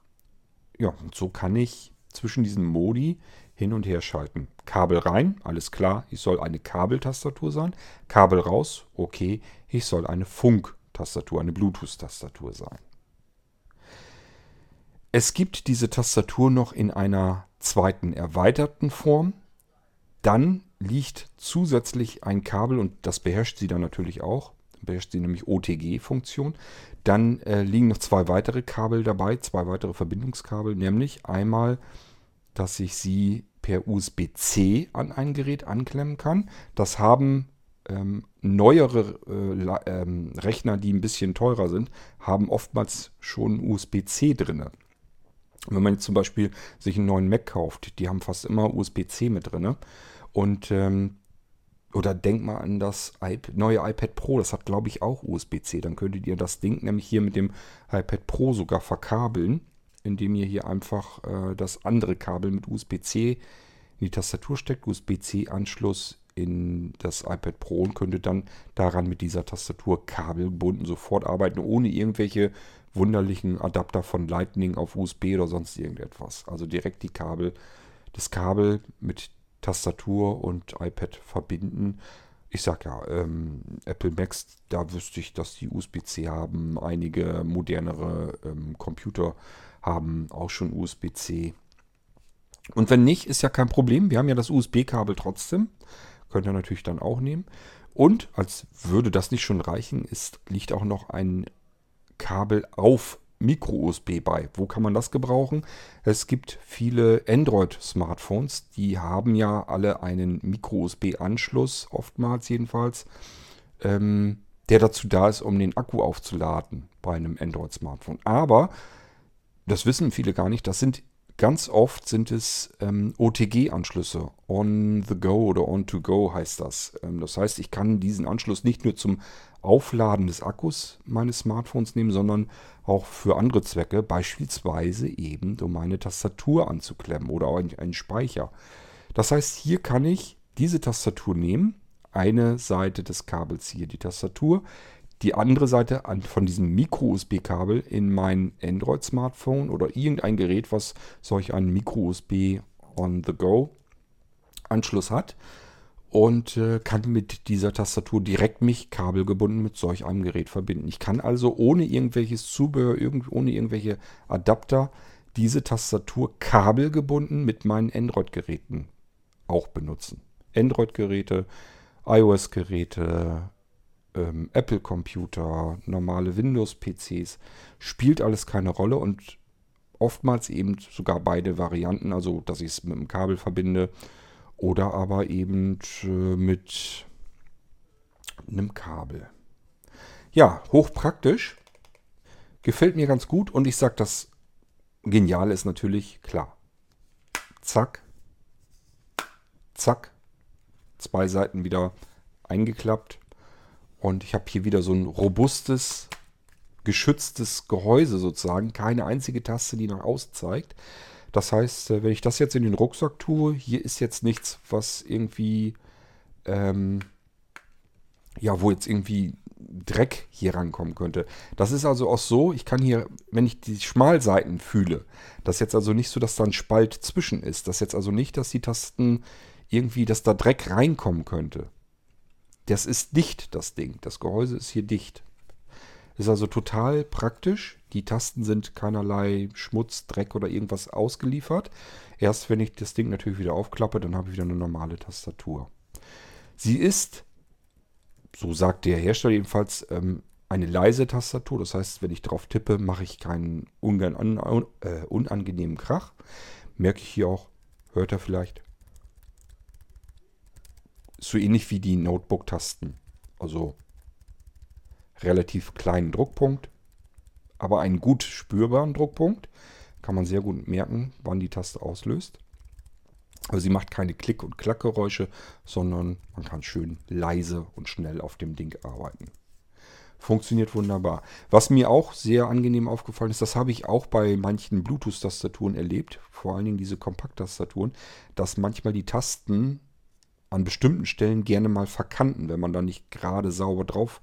Ja, und so kann ich zwischen diesen Modi hin und her schalten. Kabel rein, alles klar, ich soll eine Kabeltastatur sein. Kabel raus, okay, ich soll eine Funk Tastatur, eine Bluetooth-Tastatur sein. Es gibt diese Tastatur noch in einer zweiten erweiterten Form. Dann liegt zusätzlich ein Kabel und das beherrscht sie dann natürlich auch. Beherrscht sie nämlich OTG-Funktion. Dann äh, liegen noch zwei weitere Kabel dabei, zwei weitere Verbindungskabel, nämlich einmal, dass ich sie per USB-C an ein Gerät anklemmen kann. Das haben ähm, neuere äh, ähm, Rechner, die ein bisschen teurer sind, haben oftmals schon USB-C drin. Wenn man jetzt zum Beispiel sich einen neuen Mac kauft, die haben fast immer USB-C mit drin. Und ähm, oder denkt mal an das iP neue iPad Pro, das hat glaube ich auch USB-C. Dann könntet ihr das Ding nämlich hier mit dem iPad Pro sogar verkabeln, indem ihr hier einfach äh, das andere Kabel mit USB-C in die Tastatur steckt, USB-C-Anschluss in das iPad Pro und könnte dann daran mit dieser Tastatur kabelgebunden sofort arbeiten, ohne irgendwelche wunderlichen Adapter von Lightning auf USB oder sonst irgendetwas. Also direkt die Kabel, das Kabel mit Tastatur und iPad verbinden. Ich sag ja, ähm, Apple Macs, da wüsste ich, dass die USB-C haben. Einige modernere ähm, Computer haben auch schon USB-C. Und wenn nicht, ist ja kein Problem. Wir haben ja das USB-Kabel trotzdem. Könnt ihr natürlich dann auch nehmen. Und als würde das nicht schon reichen, ist, liegt auch noch ein Kabel auf Micro-USB bei. Wo kann man das gebrauchen? Es gibt viele Android-Smartphones, die haben ja alle einen Micro-USB-Anschluss, oftmals jedenfalls, ähm, der dazu da ist, um den Akku aufzuladen bei einem Android-Smartphone. Aber, das wissen viele gar nicht, das sind Ganz oft sind es ähm, OTG-Anschlüsse. On the go oder on to go heißt das. Ähm, das heißt, ich kann diesen Anschluss nicht nur zum Aufladen des Akkus meines Smartphones nehmen, sondern auch für andere Zwecke, beispielsweise eben um meine Tastatur anzuklemmen oder auch einen Speicher. Das heißt, hier kann ich diese Tastatur nehmen, eine Seite des Kabels hier die Tastatur, die andere Seite von diesem Micro-USB-Kabel in mein Android-Smartphone oder irgendein Gerät, was solch einen Micro-USB on-the-go-Anschluss hat und äh, kann mit dieser Tastatur direkt mich kabelgebunden mit solch einem Gerät verbinden. Ich kann also ohne irgendwelches Zubehör, irgend, ohne irgendwelche Adapter diese Tastatur kabelgebunden mit meinen Android-Geräten auch benutzen. Android-Geräte, iOS-Geräte, ähm, Apple-Computer, normale Windows-PCs, spielt alles keine Rolle und oftmals eben sogar beide Varianten, also dass ich es mit dem Kabel verbinde oder aber eben äh, mit einem Kabel. Ja, hochpraktisch. Gefällt mir ganz gut und ich sage, das Geniale ist natürlich klar. Zack, zack, zwei Seiten wieder eingeklappt und ich habe hier wieder so ein robustes, geschütztes Gehäuse sozusagen. Keine einzige Taste, die nach außen zeigt. Das heißt, äh, wenn ich das jetzt in den Rucksack tue, hier ist jetzt nichts, was irgendwie, ähm, ja, wo jetzt irgendwie Dreck hier rankommen könnte. Das ist also auch so, ich kann hier, wenn ich die Schmalseiten fühle, das jetzt also nicht so, dass da ein Spalt zwischen ist. Das jetzt also nicht, dass die Tasten irgendwie, dass da Dreck reinkommen könnte. Das ist dicht, das Ding. Das Gehäuse ist hier dicht. Ist also total praktisch. Die Tasten sind keinerlei Schmutz, Dreck oder irgendwas ausgeliefert. Erst wenn ich das Ding natürlich wieder aufklappe, dann habe ich wieder eine normale Tastatur. Sie ist, so sagt der Hersteller jedenfalls, ähm, eine leise Tastatur. Das heißt, wenn ich drauf tippe, mache ich keinen äh, unangenehmen Krach. Merke ich hier auch, hört er vielleicht so ähnlich wie die Notebook-Tasten. Also relativ kleinen Druckpunkt, aber einen gut spürbaren Druckpunkt. Kann man sehr gut merken, wann die Taste auslöst. Aber sie macht keine Klick- und Klackgeräusche, sondern man kann schön leise und schnell auf dem Ding arbeiten. Funktioniert wunderbar. Was mir auch sehr angenehm aufgefallen ist, das habe ich auch bei manchen Bluetooth-Tastaturen erlebt, vor allen Dingen diese Kompakt-Tastaturen, dass manchmal die Tasten an bestimmten Stellen gerne mal verkanten, wenn man da nicht gerade sauber drauf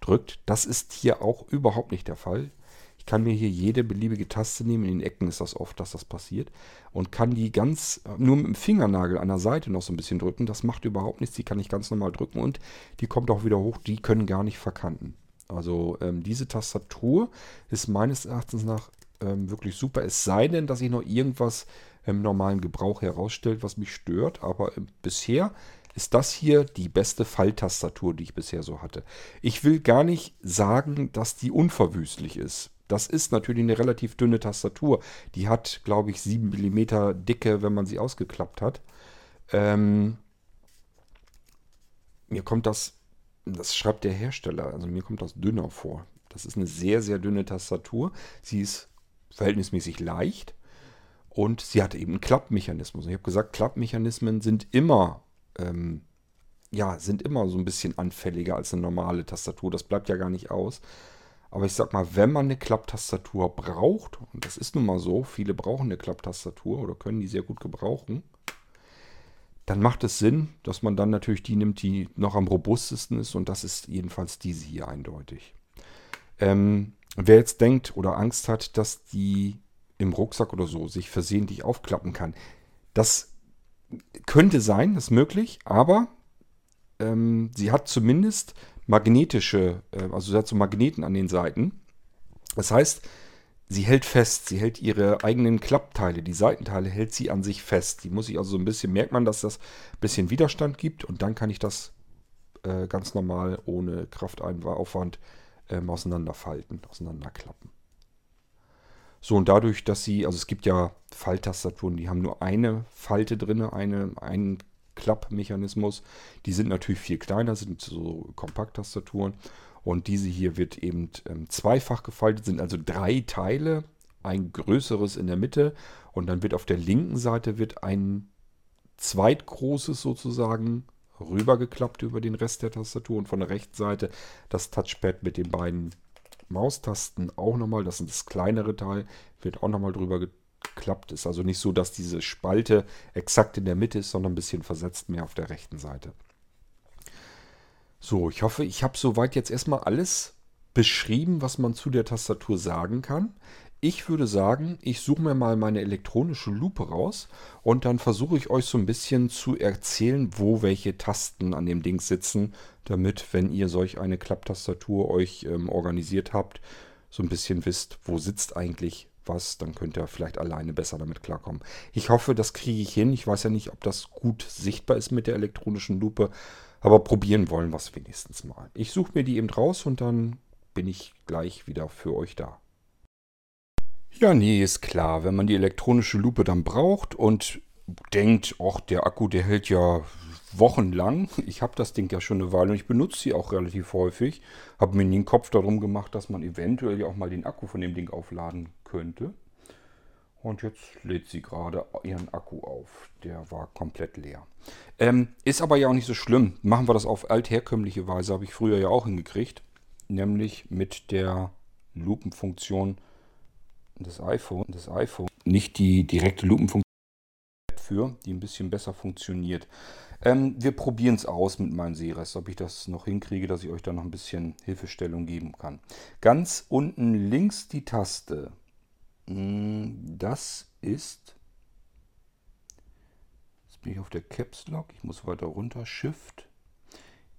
drückt. Das ist hier auch überhaupt nicht der Fall. Ich kann mir hier jede beliebige Taste nehmen. In den Ecken ist das oft, dass das passiert. Und kann die ganz nur mit dem Fingernagel an der Seite noch so ein bisschen drücken. Das macht überhaupt nichts. Die kann ich ganz normal drücken und die kommt auch wieder hoch. Die können gar nicht verkanten. Also ähm, diese Tastatur ist meines Erachtens nach ähm, wirklich super. Es sei denn, dass ich noch irgendwas im normalen Gebrauch herausstellt, was mich stört. Aber äh, bisher ist das hier die beste Falltastatur, die ich bisher so hatte. Ich will gar nicht sagen, dass die unverwüstlich ist. Das ist natürlich eine relativ dünne Tastatur. Die hat, glaube ich, 7 mm Dicke, wenn man sie ausgeklappt hat. Ähm, mir kommt das, das schreibt der Hersteller, also mir kommt das dünner vor. Das ist eine sehr, sehr dünne Tastatur. Sie ist verhältnismäßig leicht. Und sie hatte eben einen Klappmechanismus. Ich habe gesagt, Klappmechanismen sind immer, ähm, ja, sind immer so ein bisschen anfälliger als eine normale Tastatur. Das bleibt ja gar nicht aus. Aber ich sag mal, wenn man eine Klapptastatur braucht, und das ist nun mal so, viele brauchen eine Klapptastatur oder können die sehr gut gebrauchen, dann macht es Sinn, dass man dann natürlich die nimmt, die noch am robustesten ist. Und das ist jedenfalls diese hier eindeutig. Ähm, wer jetzt denkt oder Angst hat, dass die im Rucksack oder so sich versehentlich aufklappen kann. Das könnte sein, ist möglich, aber ähm, sie hat zumindest magnetische, äh, also sie hat so Magneten an den Seiten. Das heißt, sie hält fest, sie hält ihre eigenen Klappteile, die Seitenteile hält sie an sich fest. Die muss ich also so ein bisschen, merkt man, dass das ein bisschen Widerstand gibt und dann kann ich das äh, ganz normal ohne Kraftaufwand ähm, auseinanderfalten, auseinanderklappen. So, und dadurch, dass sie, also es gibt ja Falttastaturen, die haben nur eine Falte drin, eine, einen Klappmechanismus. Die sind natürlich viel kleiner, sind so Kompakttastaturen. Und diese hier wird eben ähm, zweifach gefaltet, sind also drei Teile, ein größeres in der Mitte und dann wird auf der linken Seite wird ein zweitgroßes sozusagen rübergeklappt über den Rest der Tastatur und von der rechten Seite das Touchpad mit den beiden Maustasten auch nochmal, das ist das kleinere Teil, wird auch nochmal drüber geklappt. Ist also nicht so, dass diese Spalte exakt in der Mitte ist, sondern ein bisschen versetzt mehr auf der rechten Seite. So, ich hoffe, ich habe soweit jetzt erstmal alles beschrieben, was man zu der Tastatur sagen kann. Ich würde sagen, ich suche mir mal meine elektronische Lupe raus und dann versuche ich euch so ein bisschen zu erzählen, wo welche Tasten an dem Ding sitzen, damit, wenn ihr solch eine Klapptastatur euch ähm, organisiert habt, so ein bisschen wisst, wo sitzt eigentlich was, dann könnt ihr vielleicht alleine besser damit klarkommen. Ich hoffe, das kriege ich hin. Ich weiß ja nicht, ob das gut sichtbar ist mit der elektronischen Lupe, aber probieren wollen wir es wenigstens mal. Ich suche mir die eben raus und dann bin ich gleich wieder für euch da. Ja, nee, ist klar. Wenn man die elektronische Lupe dann braucht und denkt, ach, der Akku, der hält ja wochenlang. Ich habe das Ding ja schon eine Weile und ich benutze sie auch relativ häufig. Habe mir nie einen Kopf darum gemacht, dass man eventuell ja auch mal den Akku von dem Ding aufladen könnte. Und jetzt lädt sie gerade ihren Akku auf. Der war komplett leer. Ähm, ist aber ja auch nicht so schlimm. Machen wir das auf altherkömmliche Weise. Habe ich früher ja auch hingekriegt. Nämlich mit der Lupenfunktion des iPhone. Des iPhone. Nicht die direkte Lupenfunktion für, die ein bisschen besser funktioniert. Ähm, wir probieren es aus mit meinem Seerest, ob ich das noch hinkriege, dass ich euch da noch ein bisschen Hilfestellung geben kann. Ganz unten links die Taste. Hm, das ist. Jetzt bin ich auf der Caps Lock. Ich muss weiter runter. Shift.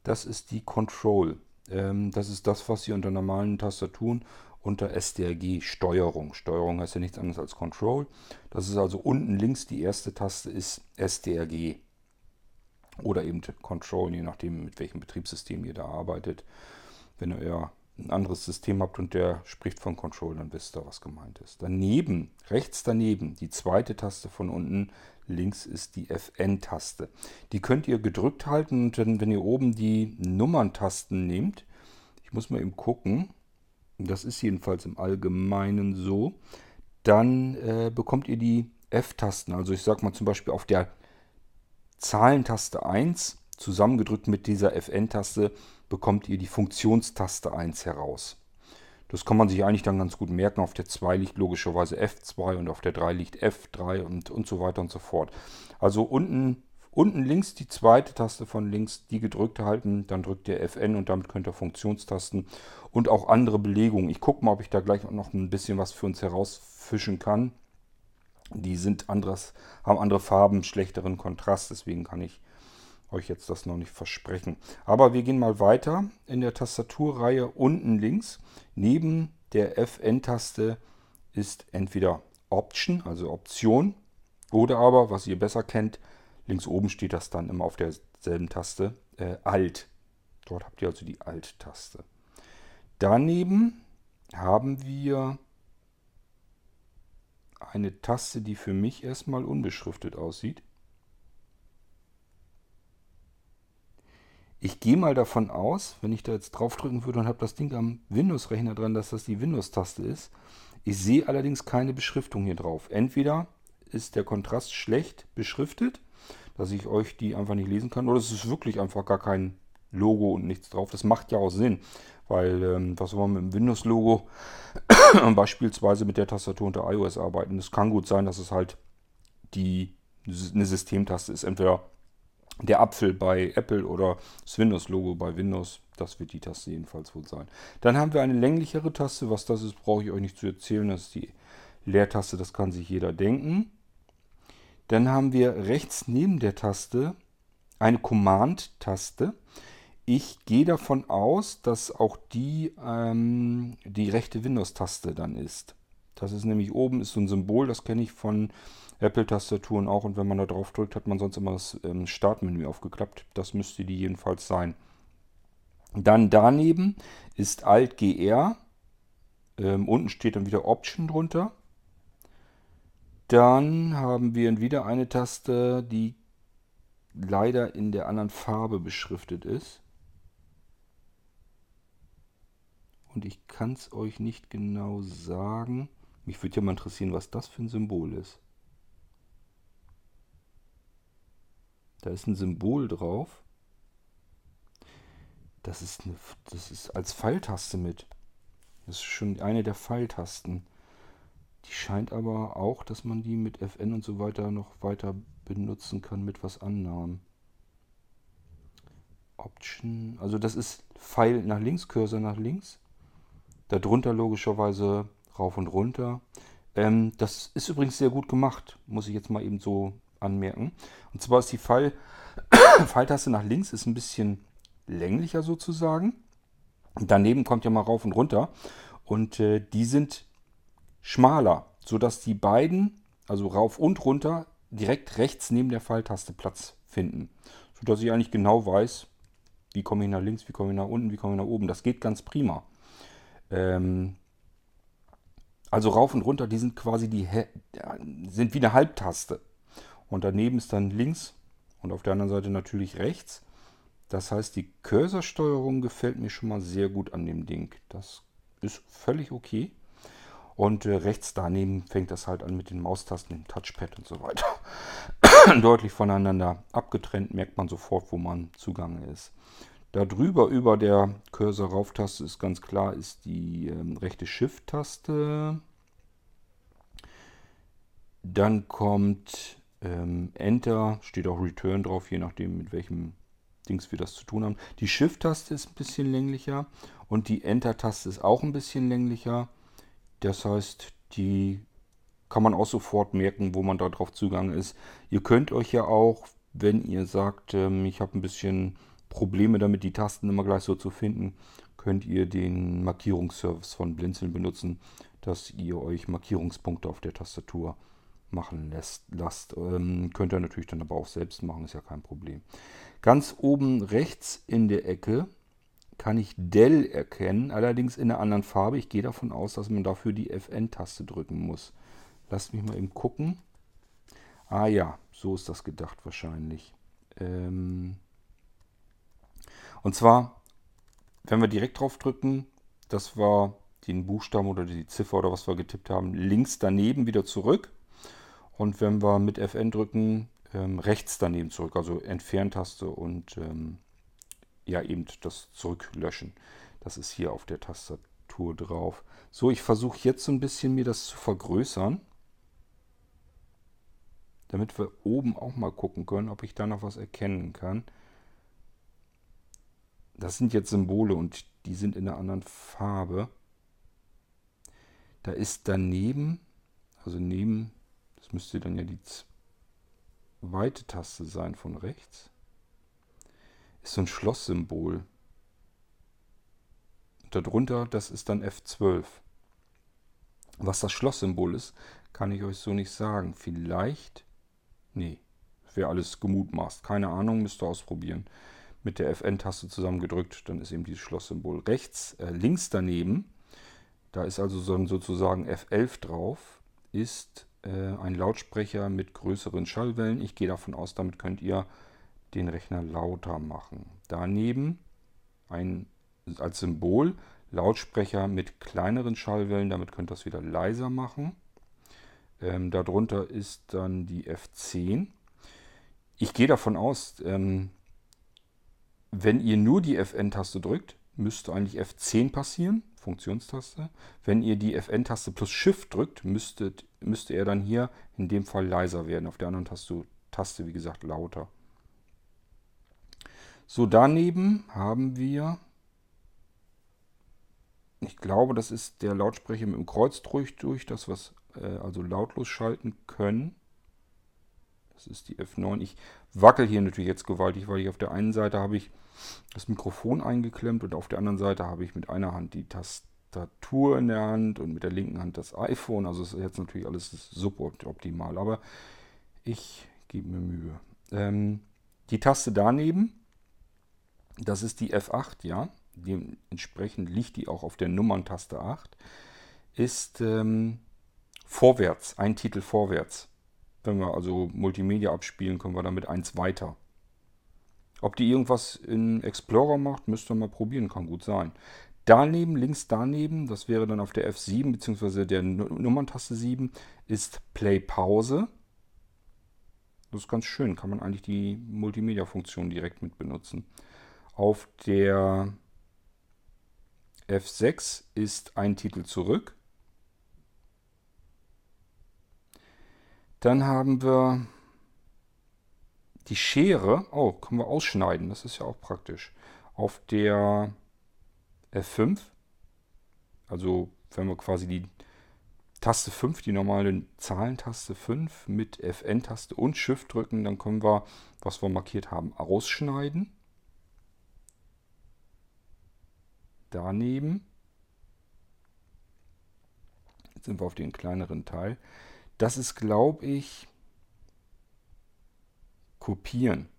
Das ist die Control. Ähm, das ist das, was ihr unter normalen Tastaturen unter SDRG Steuerung. Steuerung heißt ja nichts anderes als Control. Das ist also unten links die erste Taste ist SDRG. Oder eben Control, je nachdem mit welchem Betriebssystem ihr da arbeitet. Wenn ihr ein anderes System habt und der spricht von Control, dann wisst ihr, was gemeint ist. Daneben, rechts daneben, die zweite Taste von unten links ist die FN-Taste. Die könnt ihr gedrückt halten und wenn ihr oben die Nummerntasten nehmt, ich muss mal eben gucken, das ist jedenfalls im Allgemeinen so, dann äh, bekommt ihr die F-Tasten. Also ich sage mal zum Beispiel auf der Zahlentaste 1 zusammengedrückt mit dieser FN-Taste bekommt ihr die Funktionstaste 1 heraus. Das kann man sich eigentlich dann ganz gut merken. Auf der 2 liegt logischerweise F2 und auf der 3 liegt F3 und, und so weiter und so fort. Also unten Unten links die zweite Taste von links, die gedrückt halten, dann drückt ihr Fn und damit könnt ihr Funktionstasten und auch andere Belegungen. Ich gucke mal, ob ich da gleich noch ein bisschen was für uns herausfischen kann. Die sind anderes, haben andere Farben, schlechteren Kontrast, deswegen kann ich euch jetzt das noch nicht versprechen. Aber wir gehen mal weiter in der Tastaturreihe unten links. Neben der Fn-Taste ist entweder Option, also Option, oder aber, was ihr besser kennt, Links oben steht das dann immer auf derselben Taste, äh, Alt. Dort habt ihr also die Alt-Taste. Daneben haben wir eine Taste, die für mich erstmal unbeschriftet aussieht. Ich gehe mal davon aus, wenn ich da jetzt draufdrücken würde und habe das Ding am Windows-Rechner dran, dass das die Windows-Taste ist. Ich sehe allerdings keine Beschriftung hier drauf. Entweder ist der Kontrast schlecht beschriftet dass ich euch die einfach nicht lesen kann. Oder es ist wirklich einfach gar kein Logo und nichts drauf. Das macht ja auch Sinn, weil ähm, was soll man mit dem Windows-Logo beispielsweise mit der Tastatur unter iOS arbeiten? Es kann gut sein, dass es halt die eine Systemtaste ist. Entweder der Apfel bei Apple oder das Windows-Logo bei Windows. Das wird die Taste jedenfalls wohl sein. Dann haben wir eine länglichere Taste. Was das ist, brauche ich euch nicht zu erzählen. Das ist die Leertaste, das kann sich jeder denken. Dann haben wir rechts neben der Taste eine Command-Taste. Ich gehe davon aus, dass auch die ähm, die rechte Windows-Taste dann ist. Das ist nämlich oben ist so ein Symbol, das kenne ich von Apple-Tastaturen auch. Und wenn man da drauf drückt, hat man sonst immer das ähm, Startmenü aufgeklappt. Das müsste die jedenfalls sein. Dann daneben ist Alt-GR. Ähm, unten steht dann wieder Option drunter. Dann haben wir wieder eine Taste, die leider in der anderen Farbe beschriftet ist. Und ich kann es euch nicht genau sagen. Mich würde ja mal interessieren, was das für ein Symbol ist. Da ist ein Symbol drauf. Das ist, eine, das ist als Pfeiltaste mit. Das ist schon eine der Pfeiltasten. Die scheint aber auch, dass man die mit Fn und so weiter noch weiter benutzen kann mit was anderem. Option, also das ist Pfeil nach links, Cursor nach links. Darunter logischerweise rauf und runter. Ähm, das ist übrigens sehr gut gemacht, muss ich jetzt mal eben so anmerken. Und zwar ist die Pfeil, Pfeiltaste nach links ist ein bisschen länglicher sozusagen. Daneben kommt ja mal rauf und runter. Und äh, die sind schmaler. sodass die beiden, also rauf und runter, direkt rechts neben der Pfeiltaste Platz finden. Sodass ich eigentlich genau weiß, wie komme ich nach links, wie komme ich nach unten, wie komme ich nach oben. Das geht ganz prima. Ähm, also rauf und runter, die sind quasi die sind wie eine Halbtaste. Und daneben ist dann links und auf der anderen Seite natürlich rechts. Das heißt, die Cursorsteuerung gefällt mir schon mal sehr gut an dem Ding. Das ist völlig okay. Und äh, rechts daneben fängt das halt an mit den Maustasten, dem Touchpad und so weiter. Deutlich voneinander abgetrennt, merkt man sofort, wo man zugange ist. Da drüber über der Cursor-Rauftaste ist ganz klar, ist die ähm, rechte Shift-Taste. Dann kommt ähm, Enter, steht auch Return drauf, je nachdem mit welchem Dings wir das zu tun haben. Die Shift-Taste ist ein bisschen länglicher und die Enter-Taste ist auch ein bisschen länglicher. Das heißt, die kann man auch sofort merken, wo man darauf Zugang ist. Ihr könnt euch ja auch, wenn ihr sagt, ähm, ich habe ein bisschen Probleme damit, die Tasten immer gleich so zu finden, könnt ihr den Markierungsservice von Blinzeln benutzen, dass ihr euch Markierungspunkte auf der Tastatur machen lässt, lasst. Ähm, könnt ihr natürlich dann aber auch selbst machen, ist ja kein Problem. Ganz oben rechts in der Ecke kann ich Dell erkennen, allerdings in einer anderen Farbe. Ich gehe davon aus, dass man dafür die FN-Taste drücken muss. Lasst mich mal eben gucken. Ah ja, so ist das gedacht wahrscheinlich. Ähm und zwar, wenn wir direkt drauf drücken, das war den Buchstaben oder die Ziffer oder was wir getippt haben, links daneben wieder zurück. Und wenn wir mit FN drücken, ähm, rechts daneben zurück, also Entferntaste und ähm, ja eben das Zurücklöschen. Das ist hier auf der Tastatur drauf. So, ich versuche jetzt so ein bisschen mir das zu vergrößern. Damit wir oben auch mal gucken können, ob ich da noch was erkennen kann. Das sind jetzt Symbole und die sind in einer anderen Farbe. Da ist daneben, also neben, das müsste dann ja die zweite Taste sein von rechts ist so ein Schlosssymbol. darunter, das ist dann F12. Was das Schlosssymbol ist, kann ich euch so nicht sagen. Vielleicht, nee, wäre alles gemutmaßt. Keine Ahnung, müsst ihr ausprobieren. Mit der Fn-Taste zusammengedrückt, dann ist eben dieses Schlosssymbol. Rechts, äh, links daneben, da ist also so sozusagen F11 drauf, ist äh, ein Lautsprecher mit größeren Schallwellen. Ich gehe davon aus, damit könnt ihr den Rechner lauter machen. Daneben ein als Symbol Lautsprecher mit kleineren Schallwellen, damit könnt ihr das wieder leiser machen. Ähm, darunter ist dann die F10. Ich gehe davon aus, ähm, wenn ihr nur die Fn-Taste drückt, müsste eigentlich F10 passieren, Funktionstaste. Wenn ihr die Fn-Taste plus Shift drückt, müsstet, müsste er dann hier in dem Fall leiser werden. Auf der anderen Taste, Taste wie gesagt, lauter. So, daneben haben wir, ich glaube, das ist der Lautsprecher mit dem Kreuz durch, durch das was äh, also lautlos schalten können. Das ist die F9. Ich wackel hier natürlich jetzt gewaltig, weil ich auf der einen Seite habe ich das Mikrofon eingeklemmt und auf der anderen Seite habe ich mit einer Hand die Tastatur in der Hand und mit der linken Hand das iPhone. Also ist jetzt natürlich alles suboptimal, aber ich gebe mir Mühe. Ähm, die Taste daneben das ist die F8, ja. Dementsprechend liegt die auch auf der Nummerntaste 8. Ist ähm, vorwärts, ein Titel vorwärts. Wenn wir also Multimedia abspielen, können wir damit eins weiter. Ob die irgendwas in Explorer macht, müsst ihr mal probieren, kann gut sein. Daneben, links daneben, das wäre dann auf der F7 bzw. der Nummerntaste 7, ist Play Pause. Das ist ganz schön, kann man eigentlich die Multimedia-Funktion direkt mit benutzen. Auf der F6 ist ein Titel zurück. Dann haben wir die Schere. Oh, können wir ausschneiden. Das ist ja auch praktisch. Auf der F5. Also wenn wir quasi die Taste 5, die normale Zahlentaste 5 mit Fn-Taste und Shift drücken, dann können wir, was wir markiert haben, ausschneiden. Daneben Jetzt sind wir auf den kleineren Teil. Das ist, glaube ich, kopieren.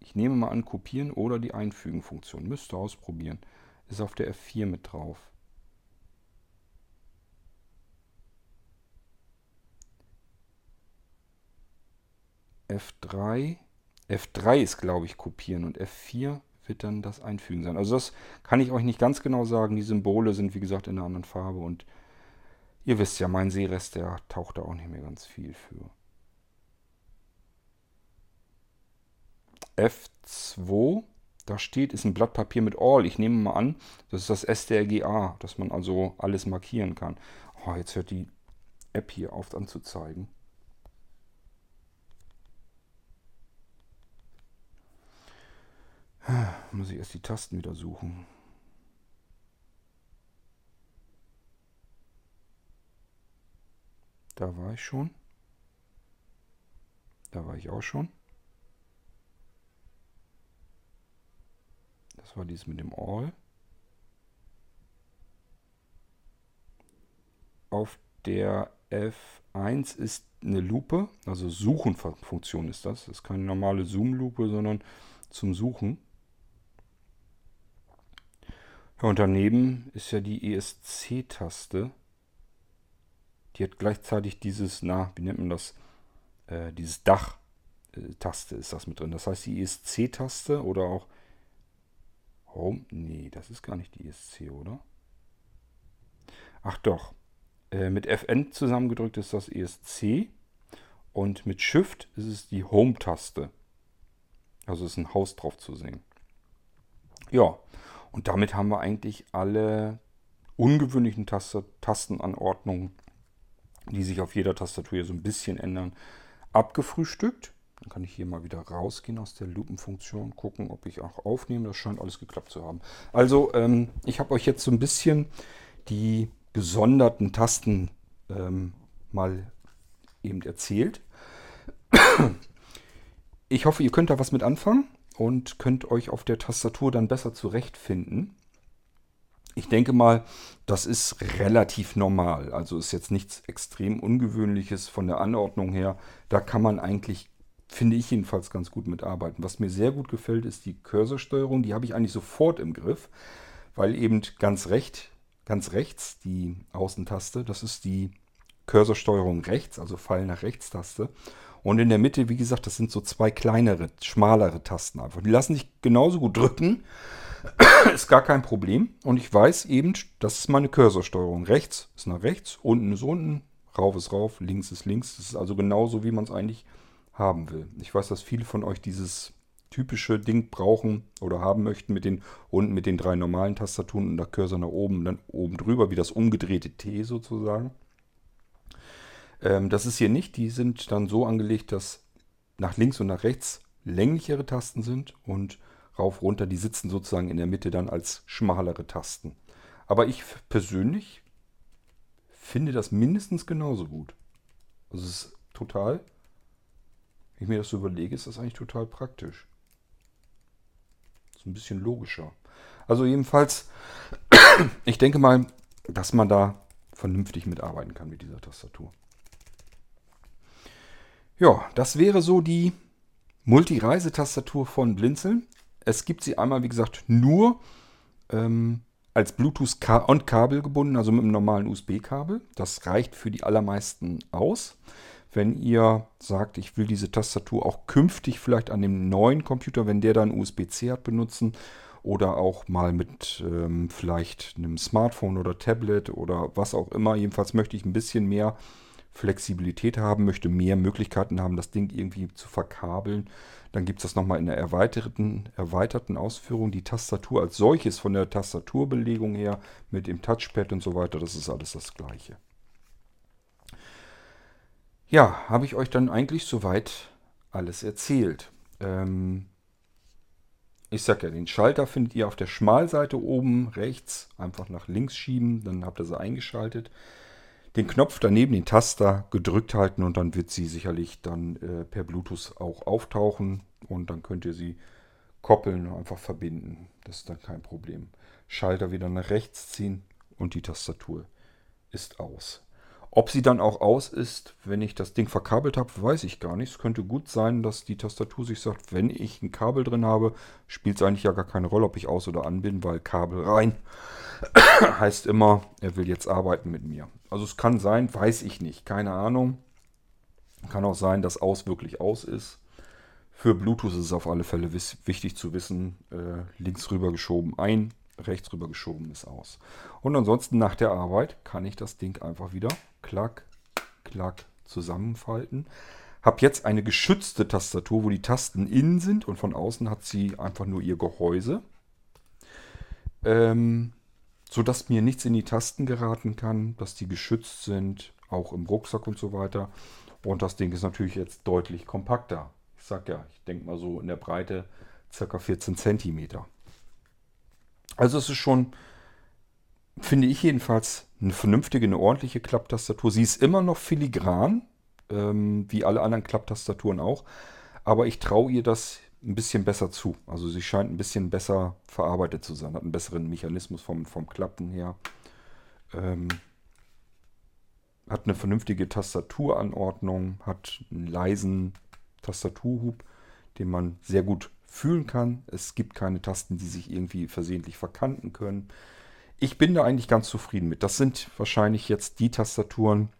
Ich nehme mal an, kopieren oder die Einfügen-Funktion. Müsste ausprobieren. Ist auf der F4 mit drauf. F3. F3 ist, glaube ich, kopieren und F4 wird dann das Einfügen sein. Also das kann ich euch nicht ganz genau sagen. Die Symbole sind, wie gesagt, in einer anderen Farbe und ihr wisst ja, mein Seerest, der taucht da auch nicht mehr ganz viel für. F2, da steht, ist ein Blatt Papier mit All. Ich nehme mal an, das ist das STRGA, dass man also alles markieren kann. Oh, jetzt hört die App hier auf anzuzeigen. Muss ich erst die Tasten wieder suchen. Da war ich schon. Da war ich auch schon. Das war dies mit dem All. Auf der F1 ist eine Lupe, also Suchen-Funktion ist das. Das ist keine normale Zoom-Lupe, sondern zum Suchen. Und daneben ist ja die ESC-Taste. Die hat gleichzeitig dieses, na, wie nennt man das? Äh, dieses Dach-Taste ist das mit drin. Das heißt, die ESC-Taste oder auch Home? Nee, das ist gar nicht die ESC, oder? Ach doch. Äh, mit Fn zusammengedrückt ist das ESC. Und mit Shift ist es die Home-Taste. Also ist ein Haus drauf zu sehen. Ja, und damit haben wir eigentlich alle ungewöhnlichen Taste, Tastenanordnungen, die sich auf jeder Tastatur hier so ein bisschen ändern, abgefrühstückt. Dann kann ich hier mal wieder rausgehen aus der Lupenfunktion, gucken, ob ich auch aufnehme. Das scheint alles geklappt zu haben. Also, ähm, ich habe euch jetzt so ein bisschen die gesonderten Tasten ähm, mal eben erzählt. Ich hoffe, ihr könnt da was mit anfangen und könnt euch auf der Tastatur dann besser zurechtfinden. Ich denke mal, das ist relativ normal. Also ist jetzt nichts extrem Ungewöhnliches von der Anordnung her. Da kann man eigentlich, finde ich jedenfalls, ganz gut mitarbeiten. Was mir sehr gut gefällt, ist die Cursorsteuerung. Die habe ich eigentlich sofort im Griff, weil eben ganz recht, ganz rechts die Außentaste, das ist die Cursorsteuerung rechts, also Pfeil nach rechts Taste. Und in der Mitte, wie gesagt, das sind so zwei kleinere, schmalere Tasten einfach. Die lassen sich genauso gut drücken. ist gar kein Problem. Und ich weiß eben, das ist meine Cursorsteuerung. Rechts ist nach rechts, unten ist unten, rauf ist rauf, links ist links. Das ist also genauso, wie man es eigentlich haben will. Ich weiß, dass viele von euch dieses typische Ding brauchen oder haben möchten mit den unten mit den drei normalen Tastaturen und der Cursor nach oben, dann oben drüber, wie das umgedrehte T sozusagen. Ähm, das ist hier nicht. Die sind dann so angelegt, dass nach links und nach rechts länglichere Tasten sind und rauf, runter, die sitzen sozusagen in der Mitte dann als schmalere Tasten. Aber ich persönlich finde das mindestens genauso gut. Also es ist total, wenn ich mir das so überlege, ist das eigentlich total praktisch. So ein bisschen logischer. Also jedenfalls, ich denke mal, dass man da vernünftig mitarbeiten kann mit dieser Tastatur. Ja, das wäre so die Multi-Reisetastatur von Blinzeln. Es gibt sie einmal, wie gesagt, nur ähm, als Bluetooth und Kabel gebunden, also mit einem normalen USB-Kabel. Das reicht für die allermeisten aus. Wenn ihr sagt, ich will diese Tastatur auch künftig vielleicht an dem neuen Computer, wenn der dann USB-C hat, benutzen oder auch mal mit ähm, vielleicht einem Smartphone oder Tablet oder was auch immer. Jedenfalls möchte ich ein bisschen mehr Flexibilität haben, möchte mehr Möglichkeiten haben, das Ding irgendwie zu verkabeln. Dann gibt es das nochmal in der erweiterten, erweiterten Ausführung. Die Tastatur als solches von der Tastaturbelegung her mit dem Touchpad und so weiter, das ist alles das gleiche. Ja, habe ich euch dann eigentlich soweit alles erzählt. Ähm, ich sage ja, den Schalter findet ihr auf der Schmalseite oben rechts. Einfach nach links schieben, dann habt ihr sie eingeschaltet den Knopf daneben, den Taster, gedrückt halten und dann wird sie sicherlich dann äh, per Bluetooth auch auftauchen und dann könnt ihr sie koppeln und einfach verbinden. Das ist dann kein Problem. Schalter wieder nach rechts ziehen und die Tastatur ist aus. Ob sie dann auch aus ist, wenn ich das Ding verkabelt habe, weiß ich gar nicht. Es könnte gut sein, dass die Tastatur sich sagt, wenn ich ein Kabel drin habe, spielt es eigentlich ja gar keine Rolle, ob ich aus oder an bin, weil Kabel rein heißt immer, er will jetzt arbeiten mit mir. Also es kann sein, weiß ich nicht, keine Ahnung. Kann auch sein, dass aus wirklich aus ist. Für Bluetooth ist es auf alle Fälle wichtig zu wissen, äh, links rüber geschoben ein, rechts rüber geschoben ist aus. Und ansonsten nach der Arbeit kann ich das Ding einfach wieder klack, klack zusammenfalten. Habe jetzt eine geschützte Tastatur, wo die Tasten innen sind und von außen hat sie einfach nur ihr Gehäuse. Ähm, sodass mir nichts in die Tasten geraten kann, dass die geschützt sind, auch im Rucksack und so weiter. Und das Ding ist natürlich jetzt deutlich kompakter. Ich sag ja, ich denke mal so in der Breite ca. 14 cm. Also es ist schon, finde ich jedenfalls, eine vernünftige, eine ordentliche Klapptastatur. Sie ist immer noch filigran, ähm, wie alle anderen Klapptastaturen auch. Aber ich traue ihr das ein bisschen besser zu. Also sie scheint ein bisschen besser verarbeitet zu sein, hat einen besseren Mechanismus vom, vom Klappen her. Ähm, hat eine vernünftige Tastaturanordnung, hat einen leisen Tastaturhub, den man sehr gut fühlen kann. Es gibt keine Tasten, die sich irgendwie versehentlich verkanten können. Ich bin da eigentlich ganz zufrieden mit. Das sind wahrscheinlich jetzt die Tastaturen,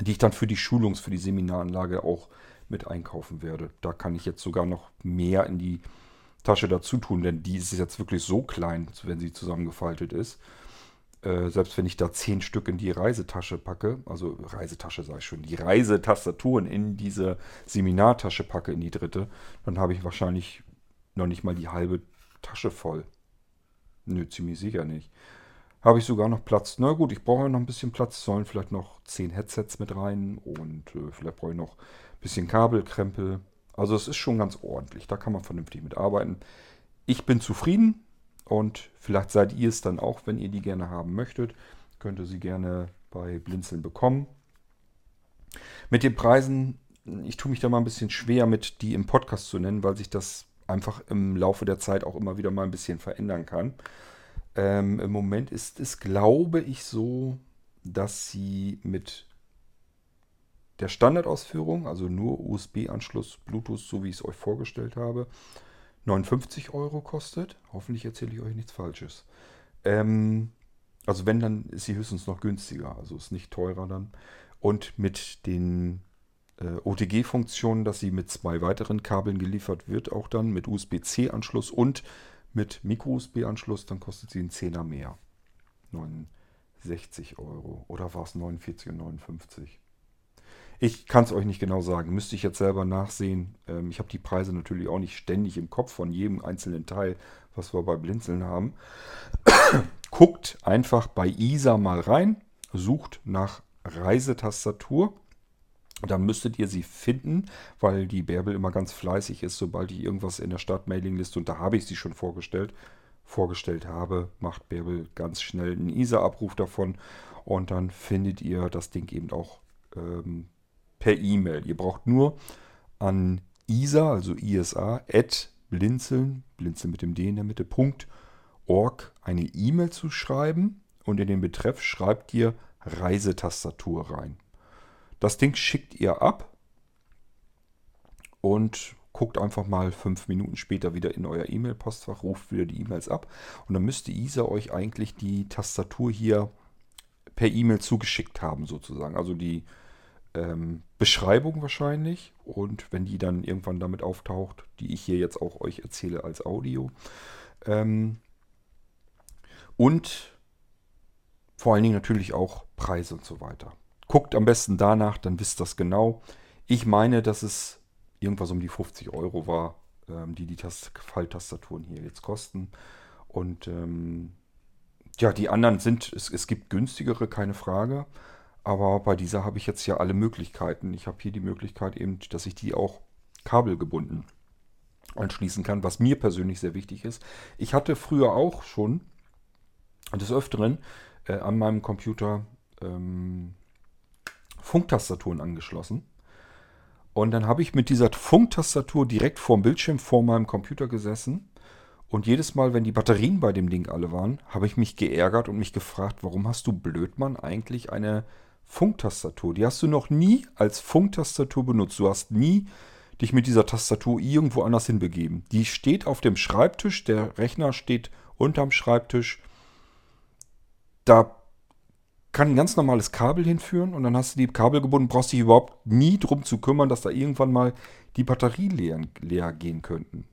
die ich dann für die Schulungs-, für die Seminaranlage auch mit einkaufen werde. Da kann ich jetzt sogar noch mehr in die Tasche dazu tun, denn die ist jetzt wirklich so klein, wenn sie zusammengefaltet ist. Äh, selbst wenn ich da zehn Stück in die Reisetasche packe, also Reisetasche sage ich schon, die Reisetastaturen in diese Seminartasche packe, in die dritte, dann habe ich wahrscheinlich noch nicht mal die halbe Tasche voll. Nö, ziemlich sicher nicht. Habe ich sogar noch Platz. Na gut, ich brauche noch ein bisschen Platz. Sollen vielleicht noch zehn Headsets mit rein und äh, vielleicht brauche ich noch bisschen Kabelkrempel. Also es ist schon ganz ordentlich. Da kann man vernünftig mit arbeiten. Ich bin zufrieden. Und vielleicht seid ihr es dann auch, wenn ihr die gerne haben möchtet. Könnt ihr sie gerne bei Blinzeln bekommen. Mit den Preisen, ich tue mich da mal ein bisschen schwer mit, die im Podcast zu nennen, weil sich das einfach im Laufe der Zeit auch immer wieder mal ein bisschen verändern kann. Ähm, Im Moment ist es, glaube ich, so, dass sie mit der Standardausführung, also nur USB-Anschluss, Bluetooth, so wie ich es euch vorgestellt habe, 59 Euro kostet. Hoffentlich erzähle ich euch nichts Falsches. Ähm, also wenn, dann ist sie höchstens noch günstiger. Also ist nicht teurer dann. Und mit den äh, OTG-Funktionen, dass sie mit zwei weiteren Kabeln geliefert wird, auch dann mit USB-C-Anschluss und mit Micro-USB-Anschluss, dann kostet sie einen Zehner mehr. 69 Euro. Oder war es 49,59? Ich kann es euch nicht genau sagen. Müsste ich jetzt selber nachsehen. Ähm, ich habe die Preise natürlich auch nicht ständig im Kopf von jedem einzelnen Teil, was wir bei Blinzeln haben. Guckt einfach bei ISA mal rein, sucht nach Reisetastatur. Dann müsstet ihr sie finden, weil die Bärbel immer ganz fleißig ist, sobald ich irgendwas in der Stadtmailingliste, und da habe ich sie schon vorgestellt, vorgestellt habe, macht Bärbel ganz schnell einen ISA-Abruf davon und dann findet ihr das Ding eben auch ähm, per E-Mail. Ihr braucht nur an isa, also isa, at blinzeln, blinzeln mit dem D in der Mitte, .org eine E-Mail zu schreiben und in den Betreff schreibt ihr Reisetastatur rein. Das Ding schickt ihr ab und guckt einfach mal fünf Minuten später wieder in euer E-Mail-Postfach, ruft wieder die E-Mails ab und dann müsste ISA euch eigentlich die Tastatur hier per E-Mail zugeschickt haben sozusagen. Also die ähm, Beschreibung wahrscheinlich. Und wenn die dann irgendwann damit auftaucht, die ich hier jetzt auch euch erzähle als Audio. Ähm, und vor allen Dingen natürlich auch Preise und so weiter. Guckt am besten danach, dann wisst das genau. Ich meine, dass es irgendwas um die 50 Euro war, ähm, die die Tast Falltastaturen hier jetzt kosten. Und ähm, ja, die anderen sind, es, es gibt günstigere, keine Frage. Aber bei dieser habe ich jetzt ja alle Möglichkeiten. Ich habe hier die Möglichkeit eben, dass ich die auch kabelgebunden anschließen kann, was mir persönlich sehr wichtig ist. Ich hatte früher auch schon des Öfteren äh, an meinem Computer ähm, Funktastaturen angeschlossen. Und dann habe ich mit dieser Funktastatur direkt vorm Bildschirm vor meinem Computer gesessen Und jedes Mal, wenn die Batterien bei dem Ding alle waren, habe ich mich geärgert und mich gefragt, warum hast du Blödmann eigentlich eine Funktastatur? Die hast du noch nie als Funktastatur benutzt. Du hast nie dich mit dieser Tastatur irgendwo anders hinbegeben. Die steht auf dem Schreibtisch, der Rechner steht unterm Schreibtisch. Da kann ein ganz normales Kabel hinführen und dann hast du die Kabel gebunden, brauchst dich überhaupt nie drum zu kümmern, dass da irgendwann mal die Batterien leer, leer gehen könnten.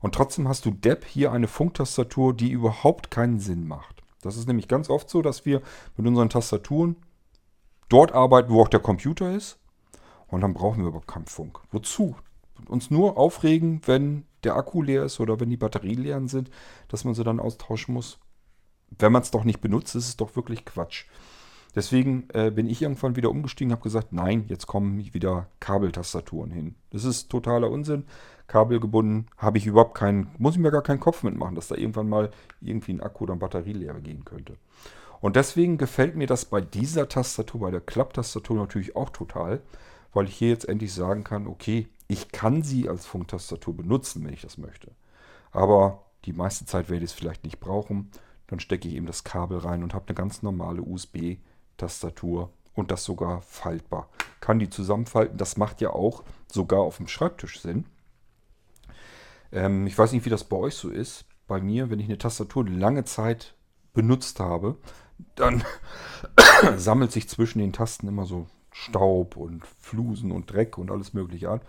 Und trotzdem hast du Depp hier eine Funktastatur, die überhaupt keinen Sinn macht. Das ist nämlich ganz oft so, dass wir mit unseren Tastaturen dort arbeiten, wo auch der Computer ist. Und dann brauchen wir überhaupt keinen Funk. Wozu? Uns nur aufregen, wenn der Akku leer ist oder wenn die Batterien leer sind, dass man sie dann austauschen muss. Wenn man es doch nicht benutzt, ist es doch wirklich Quatsch. Deswegen äh, bin ich irgendwann wieder umgestiegen, habe gesagt, nein, jetzt kommen wieder Kabeltastaturen hin. Das ist totaler Unsinn. Kabelgebunden habe ich überhaupt keinen, muss ich mir gar keinen Kopf mitmachen, dass da irgendwann mal irgendwie ein Akku oder Batterie leer gehen könnte. Und deswegen gefällt mir das bei dieser Tastatur, bei der Klapptastatur natürlich auch total, weil ich hier jetzt endlich sagen kann, okay, ich kann sie als Funktastatur benutzen, wenn ich das möchte. Aber die meiste Zeit werde ich es vielleicht nicht brauchen. Dann stecke ich eben das Kabel rein und habe eine ganz normale USB-Tastatur. Tastatur und das sogar faltbar. Kann die zusammenfalten, das macht ja auch sogar auf dem Schreibtisch Sinn. Ähm, ich weiß nicht, wie das bei euch so ist. Bei mir, wenn ich eine Tastatur lange Zeit benutzt habe, dann sammelt sich zwischen den Tasten immer so Staub und Flusen und Dreck und alles mögliche an.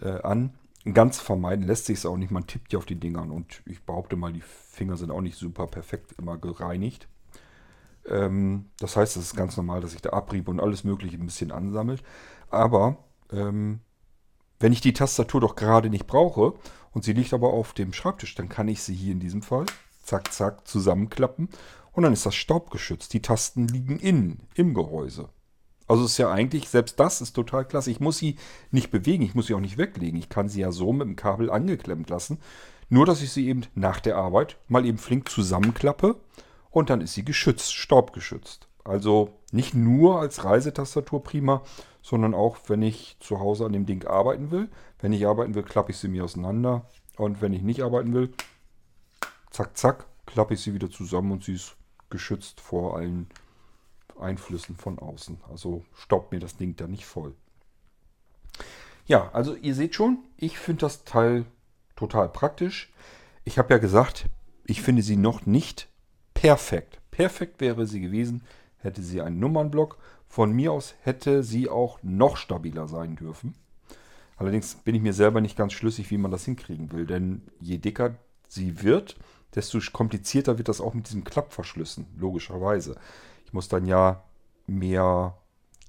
Äh, an. Ganz vermeiden lässt sich es auch nicht. Man tippt ja auf die Dingern und ich behaupte mal, die Finger sind auch nicht super perfekt immer gereinigt. Ähm, das heißt, es ist ganz normal, dass sich der Abrieb und alles Mögliche ein bisschen ansammelt. Aber ähm, wenn ich die Tastatur doch gerade nicht brauche und sie liegt aber auf dem Schreibtisch, dann kann ich sie hier in diesem Fall zack, zack zusammenklappen und dann ist das staubgeschützt. Die Tasten liegen innen, im Gehäuse. Also ist ja eigentlich, selbst das ist total klasse. Ich muss sie nicht bewegen, ich muss sie auch nicht weglegen. Ich kann sie ja so mit dem Kabel angeklemmt lassen. Nur, dass ich sie eben nach der Arbeit mal eben flink zusammenklappe und dann ist sie geschützt, staubgeschützt. Also nicht nur als Reisetastatur prima, sondern auch, wenn ich zu Hause an dem Ding arbeiten will. Wenn ich arbeiten will, klappe ich sie mir auseinander. Und wenn ich nicht arbeiten will, zack, zack, klappe ich sie wieder zusammen und sie ist geschützt vor allen Einflüssen von außen. Also staubt mir das Ding da nicht voll. Ja, also ihr seht schon, ich finde das Teil total praktisch. Ich habe ja gesagt, ich finde sie noch nicht perfekt. Perfekt wäre sie gewesen, hätte sie einen Nummernblock. Von mir aus hätte sie auch noch stabiler sein dürfen. Allerdings bin ich mir selber nicht ganz schlüssig, wie man das hinkriegen will. Denn je dicker sie wird, desto komplizierter wird das auch mit diesen Klappverschlüssen, logischerweise. Ich muss dann ja mehr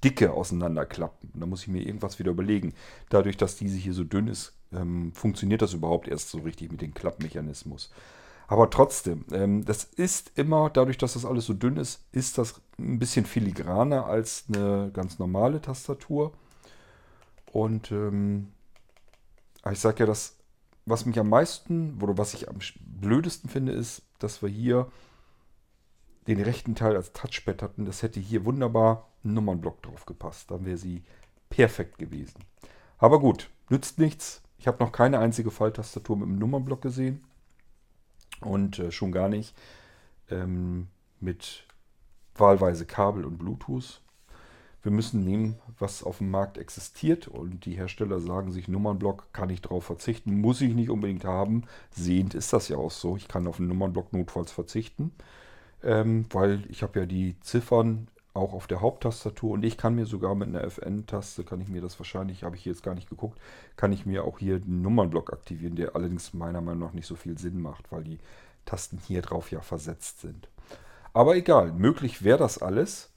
Dicke auseinanderklappen. Da muss ich mir irgendwas wieder überlegen. Dadurch, dass diese hier so dünn ist, ähm, funktioniert das überhaupt erst so richtig mit dem Klappmechanismus. Aber trotzdem, ähm, das ist immer, dadurch, dass das alles so dünn ist, ist das ein bisschen filigraner als eine ganz normale Tastatur. Und ähm, ich sage ja, das, was mich am meisten, oder was ich am blödesten finde, ist, dass wir hier den rechten Teil als Touchpad hatten. Das hätte hier wunderbar ein Nummernblock drauf gepasst. Dann wäre sie perfekt gewesen. Aber gut, nützt nichts. Ich habe noch keine einzige Falltastatur mit einem Nummernblock gesehen. Und äh, schon gar nicht ähm, mit wahlweise Kabel und Bluetooth. Wir müssen nehmen, was auf dem Markt existiert und die Hersteller sagen sich, Nummernblock kann ich darauf verzichten, muss ich nicht unbedingt haben. Sehend ist das ja auch so. Ich kann auf einen Nummernblock notfalls verzichten, ähm, weil ich habe ja die Ziffern auch auf der Haupttastatur und ich kann mir sogar mit einer FN-Taste, kann ich mir das wahrscheinlich, habe ich jetzt gar nicht geguckt, kann ich mir auch hier den Nummernblock aktivieren, der allerdings meiner Meinung nach nicht so viel Sinn macht, weil die Tasten hier drauf ja versetzt sind. Aber egal, möglich wäre das alles.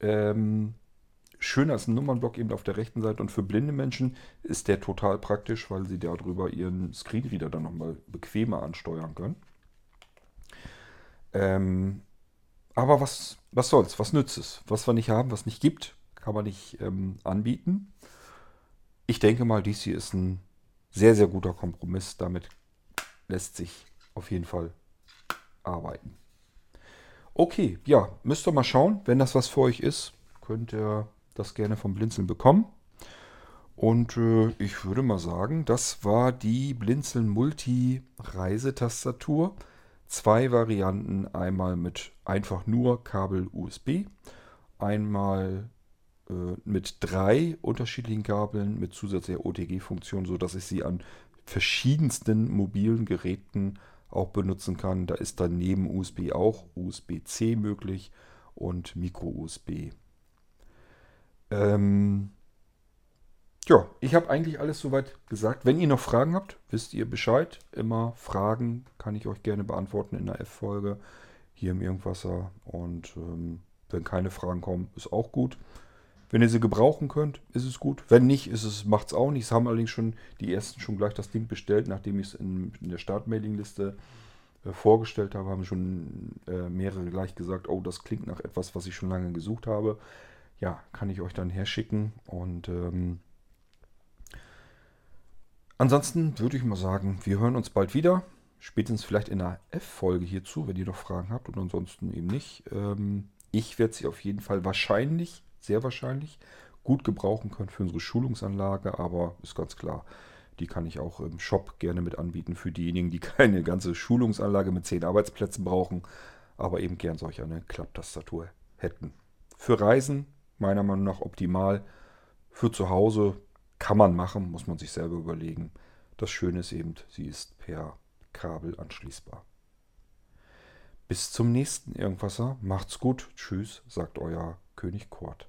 Ähm, schön als ein Nummernblock eben auf der rechten Seite und für blinde Menschen ist der total praktisch, weil sie darüber ihren Screenreader dann nochmal bequemer ansteuern können. Ähm, aber was, was soll's, was nützt es? Was wir nicht haben, was nicht gibt, kann man nicht ähm, anbieten. Ich denke mal, dies hier ist ein sehr, sehr guter Kompromiss. Damit lässt sich auf jeden Fall arbeiten. Okay, ja, müsst ihr mal schauen. Wenn das was für euch ist, könnt ihr das gerne vom Blinzeln bekommen. und äh, ich würde mal sagen, das war die Blinzeln Multi Reisetastatur. Zwei Varianten, einmal mit einfach nur Kabel USB, einmal äh, mit drei unterschiedlichen Kabeln mit zusätzlicher OTG-Funktion, sodass ich sie an verschiedensten mobilen Geräten auch benutzen kann. Da ist dann neben USB auch USB-C möglich und Micro-USB. Ähm, ja, ich habe eigentlich alles soweit gesagt. Wenn ihr noch Fragen habt, wisst ihr Bescheid. Immer Fragen kann ich euch gerne beantworten in der F-Folge hier im Irgendwasser. Und ähm, wenn keine Fragen kommen, ist auch gut. Wenn ihr sie gebrauchen könnt, ist es gut. Wenn nicht, ist es, macht es auch nicht. Es haben allerdings schon die ersten schon gleich das Ding bestellt, nachdem ich es in, in, der Startmailingliste äh, vorgestellt habe, haben schon äh, mehrere gleich gesagt, oh, das klingt nach etwas, was ich schon lange gesucht habe. Ja, kann ich euch dann herschicken und ähm, Ansonsten würde ich mal sagen, wir hören uns bald wieder. Spätestens vielleicht in einer F-Folge hierzu, wenn ihr noch Fragen habt und ansonsten eben nicht. Ähm, ich werde sie auf jeden Fall wahrscheinlich, sehr wahrscheinlich, gut gebrauchen können für unsere Schulungsanlage, aber ist ganz klar, die kann ich auch im Shop gerne mit anbieten für diejenigen, die keine ganze Schulungsanlage mit zehn Arbeitsplätzen brauchen, aber eben gern solch eine Klapptastatur hätten. Für Reisen meiner Meinung nach optimal. Für zu Hause kann man machen, muss man sich selber überlegen. Das Schöne ist eben, sie ist per Kabel anschließbar. Bis zum nächsten Irgendwasser. Macht's gut. Tschüss, sagt euer König Kurt.